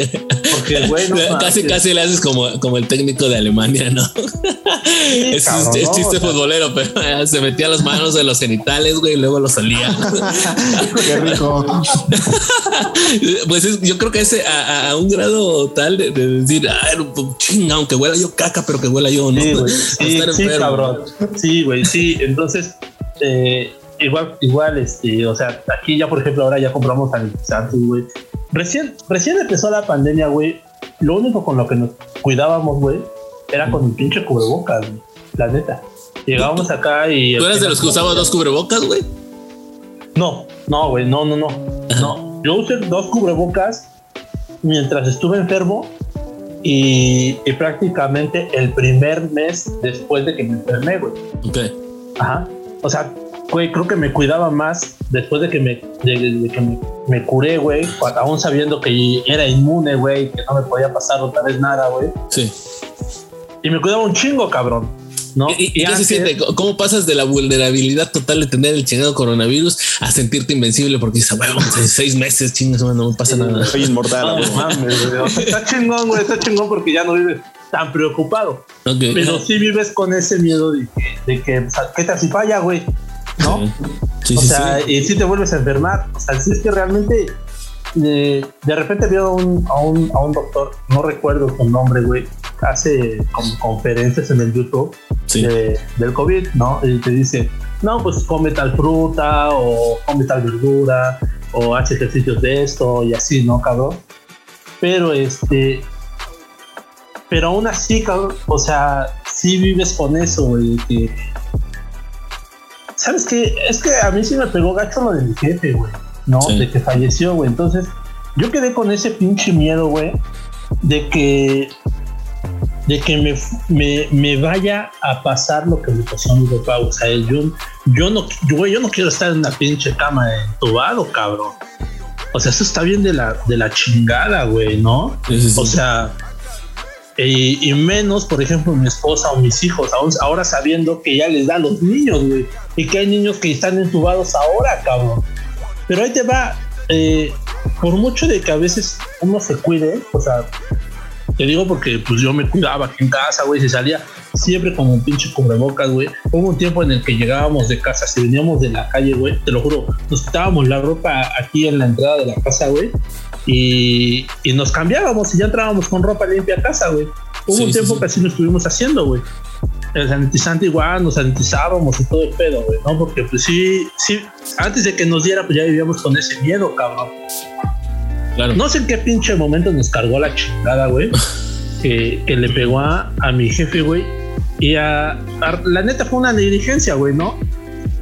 Porque, güey, no casi, casi le haces como, como el técnico de Alemania, ¿no? Sí, es, cabrón, es, chiste no, futbolero, pero se metía las manos en los genitales, güey, y luego lo salía. Qué rico. pues es, yo creo que ese a, a un grado tal de, de decir, chinga, aunque huela yo caca, pero que huela yo, ¿no? Sí, güey. Sí, sí, cabrón. Sí, güey, sí. Entonces, eh, igual, igual, este, o sea, aquí ya, por ejemplo, ahora ya compramos sanitizantes, güey. Recién, recién empezó la pandemia, güey. Lo único con lo que nos cuidábamos, güey, era con el pinche cubrebocas, güey. La neta. Llegábamos acá y. ¿Tú eras de los que usaban dos cubrebocas, güey? No, no, güey, no, no, no. No. Yo usé dos cubrebocas mientras estuve enfermo y, y, prácticamente el primer mes después de que me enfermé, güey. Ok. Ajá. O sea, güey, creo que me cuidaba más después de que me, de, de que me, me curé, güey, aún sabiendo que era inmune, güey, que no me podía pasar otra vez nada, güey. Sí. Y me cuidaba un chingo, cabrón. ¿No? ¿Y, y, y qué se siente? ¿Cómo pasas de la vulnerabilidad total de tener el chingado coronavirus a sentirte invencible? Porque dices, bueno, seis meses, chingas, no me pasa nada. Soy inmortal. No, mames, güey. O sea, está chingón, güey, está chingón porque ya no vives tan preocupado. Okay. Pero sí vives con ese miedo de, de que, o sea, ¿qué tal si falla, güey? ¿No? Sí, o sea, sí. y si te vuelves a enfermar. O sea, si es que realmente eh, de repente veo a un, a, un, a un doctor, no recuerdo su nombre, güey, hace como conferencias en el YouTube sí. de, del COVID, ¿no? Y te dice, no, pues come tal fruta o come tal verdura o hace ejercicios de esto y así, ¿no, cabrón? Pero este, pero aún así, cabrón, o sea, sí vives con eso, güey, que ¿sabes qué? Es que a mí sí me pegó gacho lo de mi jefe, güey, ¿no? Sí. De que falleció, güey. Entonces, yo quedé con ese pinche miedo, güey, de que de que me, me, me, vaya a pasar lo que me pasó a mi papá. O sea, yo, yo no, yo, yo no quiero estar en una pinche cama entubado, cabrón. O sea, eso está bien de la, de la chingada, güey, ¿no? Sí, sí, sí. O sea, y, menos, por ejemplo, mi esposa o mis hijos, ahora sabiendo que ya les da a los niños, güey, y que hay niños que están entubados ahora, cabrón. Pero ahí te va, eh, por mucho de que a veces uno se cuide, o sea, te digo porque pues yo me cuidaba aquí en casa, güey, se salía siempre con un pinche cubrebocas, güey. Hubo un tiempo en el que llegábamos de casa, si veníamos de la calle, güey, te lo juro, nos quitábamos la ropa aquí en la entrada de la casa, güey, y, y nos cambiábamos y ya entrábamos con ropa limpia a casa, güey. Hubo un tiempo que así lo estuvimos haciendo, güey. El sanitizante igual, nos sanitizábamos y todo el pedo, güey, ¿no? Porque pues sí, sí, antes de que nos diera, pues ya vivíamos con ese miedo, cabrón. Claro. No sé en qué pinche momento nos cargó la chingada, güey. que, que, le pegó a, a mi jefe, güey. Y a, la neta fue una negligencia, güey, ¿no?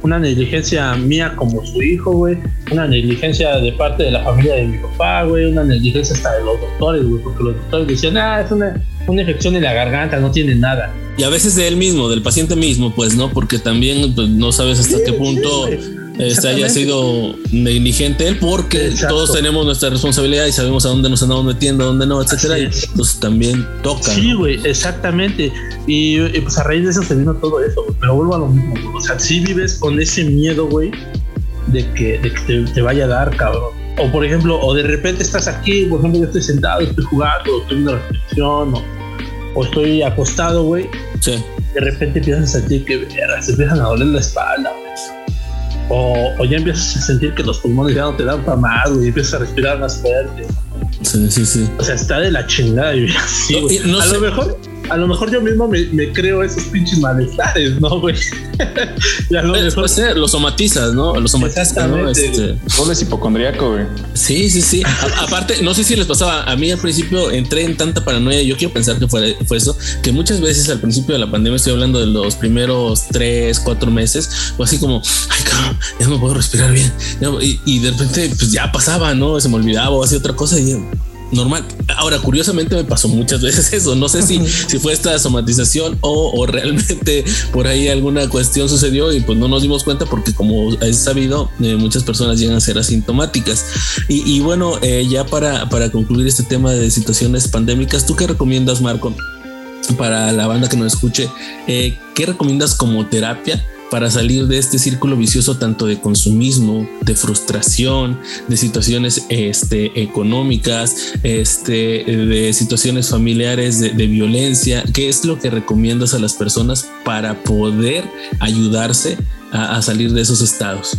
Una negligencia mía como su hijo, güey. Una negligencia de parte de la familia de mi papá, güey. Una negligencia hasta de los doctores, güey. Porque los doctores decían, ah, es una, una infección en la garganta, no tiene nada. Y a veces de él mismo, del paciente mismo, pues, ¿no? Porque también pues, no sabes hasta qué punto este, haya sido negligente él, porque todos tenemos nuestra responsabilidad y sabemos a dónde nos andamos metiendo, a dónde no, etcétera. Y pues también toca. Sí, güey, exactamente. Y, pues a raíz de eso se vino todo eso, pero vuelvo a lo mismo. O sea, si vives con ese miedo, güey, de que, de que te, vaya a dar, cabrón. O por ejemplo, o de repente estás aquí, por ejemplo, yo estoy sentado, estoy jugando, estoy en una reflexión, o, o estoy acostado, güey. Sí. De repente empiezas a sentir que se empiezan a doler la espalda, güey o, ya empiezas a sentir que los pulmones ya no te dan para más, y empiezas a respirar más fuerte. Sí, sí, sí. O sea, está de la chingada y así, a lo mejor a lo mejor yo mismo me, creo esos pinches malestares, ¿no, güey? y a lo mejor... ser, lo somatizas, ¿no? Lo somatizas, ¿no? Este... es hipocondríaco, güey. Sí, sí, sí. aparte, no sé si les pasaba, a mí al principio entré en tanta paranoia, yo quiero pensar que fue, fue eso, que muchas veces al principio de la pandemia, estoy hablando de los primeros tres, cuatro meses, fue así como, ay, cabrón, ya no puedo respirar bien. Y, y de repente, pues ya pasaba, ¿no? Se me olvidaba o hacía otra cosa y normal. Ahora, curiosamente me pasó muchas veces eso. No sé si, si fue esta somatización o, realmente por ahí alguna cuestión sucedió y pues no nos dimos cuenta porque como es sabido, eh, muchas personas llegan a ser asintomáticas. Y, bueno, eh, ya para, para concluir este tema de situaciones pandémicas, ¿tú qué recomiendas, Marco? Para la banda que nos escuche, eh, ¿qué recomiendas como terapia para salir de este círculo vicioso tanto de consumismo, de frustración, de situaciones este, económicas, este, de situaciones familiares, de, violencia? ¿Qué es lo que recomiendas a las personas para poder ayudarse a, salir de esos estados?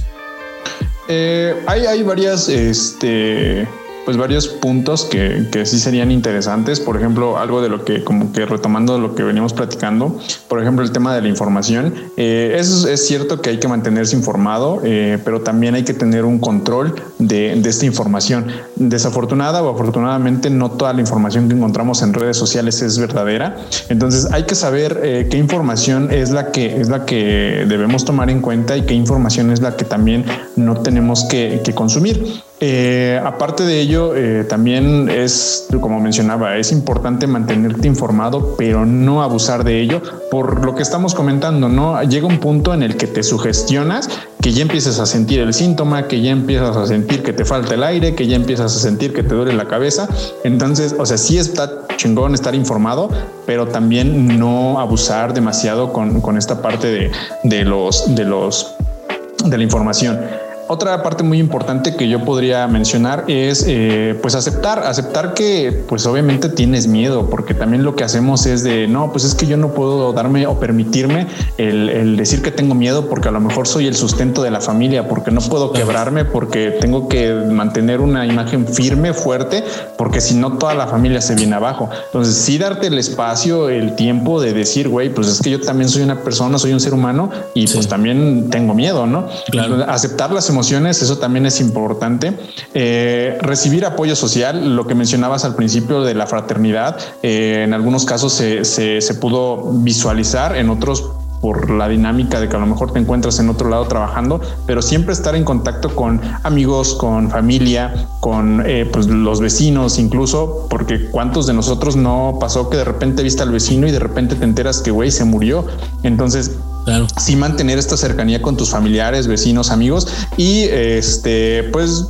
Eh, hay, hay varias este, pues varios puntos que, que, sí serían interesantes. Por ejemplo, algo de lo que, como que retomando lo que veníamos platicando, por ejemplo, el tema de la información. Eh, es, es, cierto que hay que mantenerse informado, eh, pero también hay que tener un control de, de, esta información. Desafortunada o afortunadamente, no toda la información que encontramos en redes sociales es verdadera. Entonces, hay que saber eh, qué información es la que es la que debemos tomar en cuenta y qué información es la que también no tenemos que, que consumir. Eh, aparte de ello, eh, también es, como mencionaba, es importante mantenerte informado, pero no abusar de ello por lo que estamos comentando, ¿no? Llega un punto en el que te sugestionas, que ya empiezas a sentir el síntoma, que ya empiezas a sentir que te falta el aire, que ya empiezas a sentir que te duele la cabeza. Entonces, o sea, sí está chingón estar informado, pero también no abusar demasiado con, esta parte de los, de los, de la información. Otra parte muy importante que yo podría mencionar es eh, pues aceptar, aceptar que pues obviamente tienes miedo, porque también lo que hacemos es de no, pues es que yo no puedo darme o permitirme el, decir que tengo miedo porque a lo mejor soy el sustento de la familia, porque no puedo quebrarme, porque tengo que mantener una imagen firme, fuerte, porque si no toda la familia se viene abajo. Entonces sí darte el espacio, el tiempo de decir, güey, pues es que yo también soy una persona, soy un ser humano y pues también tengo miedo, ¿no? Claro. aceptar las emociones, eso también es importante. Eh, recibir apoyo social, lo que mencionabas al principio de la fraternidad, eh, en algunos casos se, se, pudo visualizar, en otros por la dinámica de que a lo mejor te encuentras en otro lado trabajando, pero siempre estar en contacto con amigos, con familia, con eh, pues los vecinos incluso, porque cuántos de nosotros no pasó que de repente viste al vecino y de repente te enteras que güey se murió. Entonces Claro. Sí mantener esta cercanía con tus familiares, vecinos, amigos y este, pues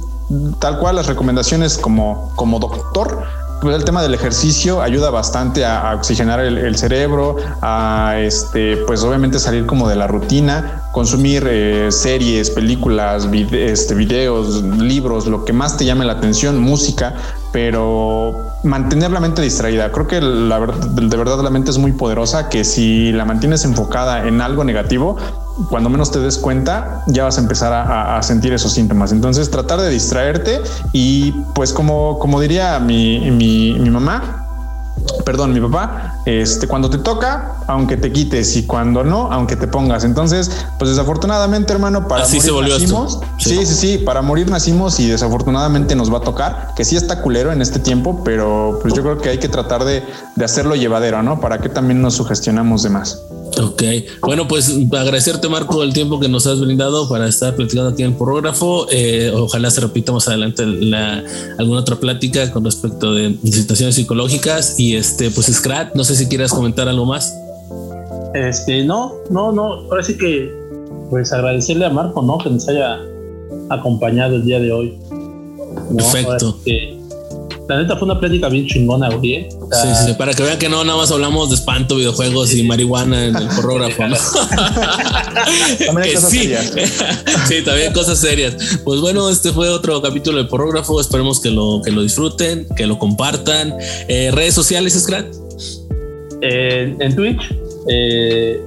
tal cual las recomendaciones como, como doctor pues el tema del ejercicio ayuda bastante a, oxigenar el, cerebro, a este, pues obviamente salir como de la rutina, consumir eh, series, películas, este, videos, libros, lo que más te llame la atención, música, pero mantener la mente distraída. Creo que la, de verdad la mente es muy poderosa, que si la mantienes enfocada en algo negativo, cuando menos te des cuenta, ya vas a empezar a, sentir esos síntomas. Entonces, tratar de distraerte y pues como, como diría mi, mi, mi mamá, perdón, mi papá, este, cuando te toca, aunque te quites y cuando no, aunque te pongas. Entonces, pues desafortunadamente, hermano, para Así morir nacimos. Sí. sí, sí, para morir nacimos y desafortunadamente nos va a tocar, que sí está culero en este tiempo, pero pues yo creo que hay que tratar de, de hacerlo llevadero, ¿no? Para que también nos sugestionamos de más. Ok, bueno, pues agradecerte Marco el tiempo que nos has brindado para estar platicando aquí en el porrógrafo. Eh, ojalá se repita más adelante la, alguna otra plática con respecto de situaciones psicológicas y este, pues Scrat, no sé si quieras comentar algo más. Este, no, no, no, ahora sí que pues agradecerle a Marco, ¿no? Que nos haya acompañado el día de hoy. Perfecto. La neta fue una plática bien chingona, güey. ¿eh? sí, sí, para que vean que no nada más hablamos de espanto, videojuegos y marihuana en el porrógrafo, ¿no? también cosas sí. serias. sí, también cosas serias. Pues bueno, este fue otro capítulo del porrógrafo. Esperemos que lo, que lo disfruten, que lo compartan. Eh, redes sociales, Scrat. Eh, en Twitch, eh,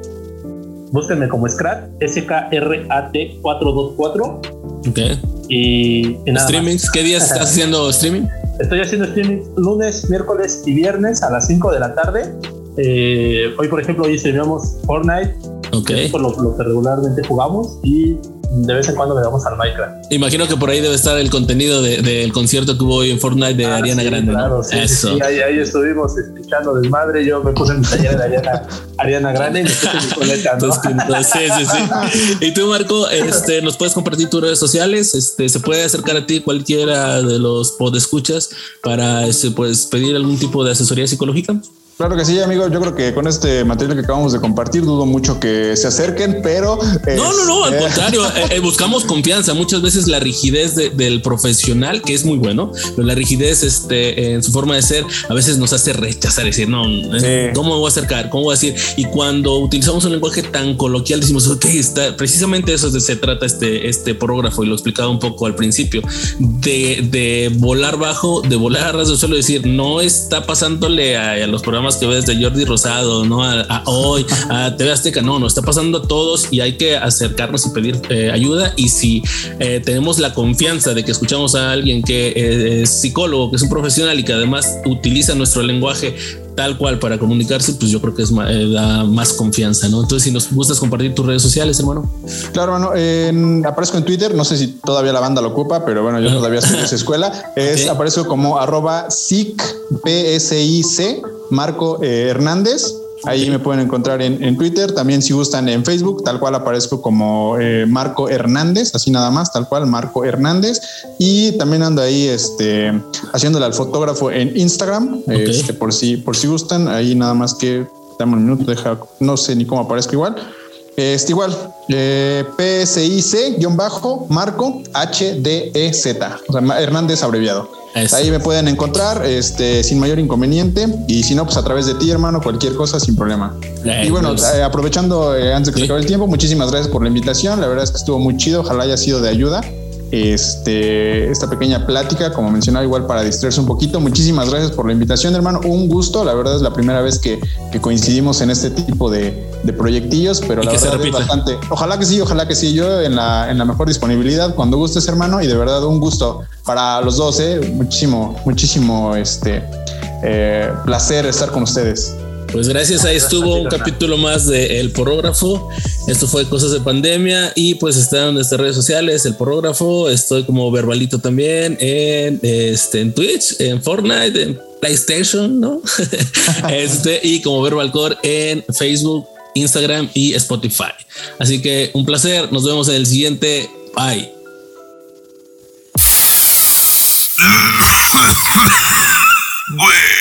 búsquenme como Scrat, S-K-R-A-T 424. Ok. Y, y ¿Streamings? ¿Qué días estás haciendo streaming? Estoy haciendo streaming lunes, miércoles y viernes a las 5 de la tarde. Eh, hoy, por ejemplo, hoy streamamos Fortnite. Ok. Por lo, lo, que regularmente jugamos. Y de vez en cuando le damos al Minecraft. Imagino que por ahí debe estar el contenido del concierto que hubo hoy en Fortnite de ah, Ariana Grande. Claro, sí, Eso. Sí, ahí, estuvimos echando desmadre. Yo me puse mi taller de Ariana, Ariana Grande y me puse mi coleta. ¿no? sí, sí, sí. Y tú, Marco, este, nos puedes compartir tus redes sociales. Este, se puede acercar a ti cualquiera de los podescuchas para este, pues, pedir algún tipo de asesoría psicológica. Claro que sí, amigo. Yo creo que con este material que acabamos de compartir, dudo mucho que se acerquen, pero. No, no, no, al este, contrario. Eh, eh, buscamos confianza. Muchas veces la rigidez del profesional, que es muy bueno, pero la rigidez este, en su forma de ser, a veces nos hace rechazar, decir, no, eh, ¿cómo me voy a acercar? ¿Cómo voy a decir? Y cuando utilizamos un lenguaje tan coloquial, decimos, ok, está precisamente eso de se trata este, este prógrafo, y lo explicaba un poco al principio, de, de volar bajo, de volar a ras del suelo, decir, no está pasándole a los programas que ves de Jordi Rosado, ¿no? A, hoy, a TV Azteca, no, no está pasando a todos y hay que acercarnos y pedir eh, ayuda. Y si eh, tenemos la confianza de que escuchamos a alguien que eh, es psicólogo, que es un profesional y que además utiliza nuestro lenguaje tal cual para comunicarse, pues yo creo que es da más confianza, ¿no? Entonces, si nos gustas compartir tus redes sociales, hermano. Claro, hermano. aparezco en Twitter, no sé si todavía la banda lo ocupa, pero bueno, yo todavía estoy en esa escuela. Es, Aparezco como arroba SIC, P-S-I-C, Marco eh, Hernández. Ahí me pueden encontrar en, Twitter, también si gustan en Facebook, tal cual aparezco como eh, Marco Hernández, así nada más, tal cual Marco Hernández. Y también ando ahí este, haciéndole al fotógrafo en Instagram, este, por, si, por si gustan, ahí nada más que, dame un minuto, deja, no sé ni cómo aparezco igual. Este igual, eh, PSIC-Marco HDZ, o sea, Hernández abreviado. Ahí me pueden encontrar este, sin mayor inconveniente. Y si no, pues a través de ti, hermano, cualquier cosa sin problema. y bueno, eh, aprovechando eh, antes de que se acabe el tiempo, muchísimas gracias por la invitación. La verdad es que estuvo muy chido. Ojalá haya sido de ayuda este, esta pequeña plática, como mencionaba, igual para distraerse un poquito. Muchísimas gracias por la invitación, hermano. Un gusto. La verdad es la primera vez que, coincidimos en este tipo de, proyectillos, pero la verdad es bastante. Ojalá que sí, ojalá que sí. Yo en la, en la mejor disponibilidad, cuando gustes, hermano, y de verdad un gusto para los dos, ¿eh? Muchísimo, muchísimo este, eh, placer estar con ustedes. Pues gracias, ahí estuvo un capítulo más de El Porrógrafo. Esto fue Cosas de Pandemia y pues están en nuestras redes sociales, El Porrógrafo. Estoy como verbalito también en, este, en Twitch, en Fortnite, en PlayStation, ¿no? este, y como Verbalcore en Facebook, Instagram y Spotify. Así que un placer, nos vemos en el siguiente. Bye.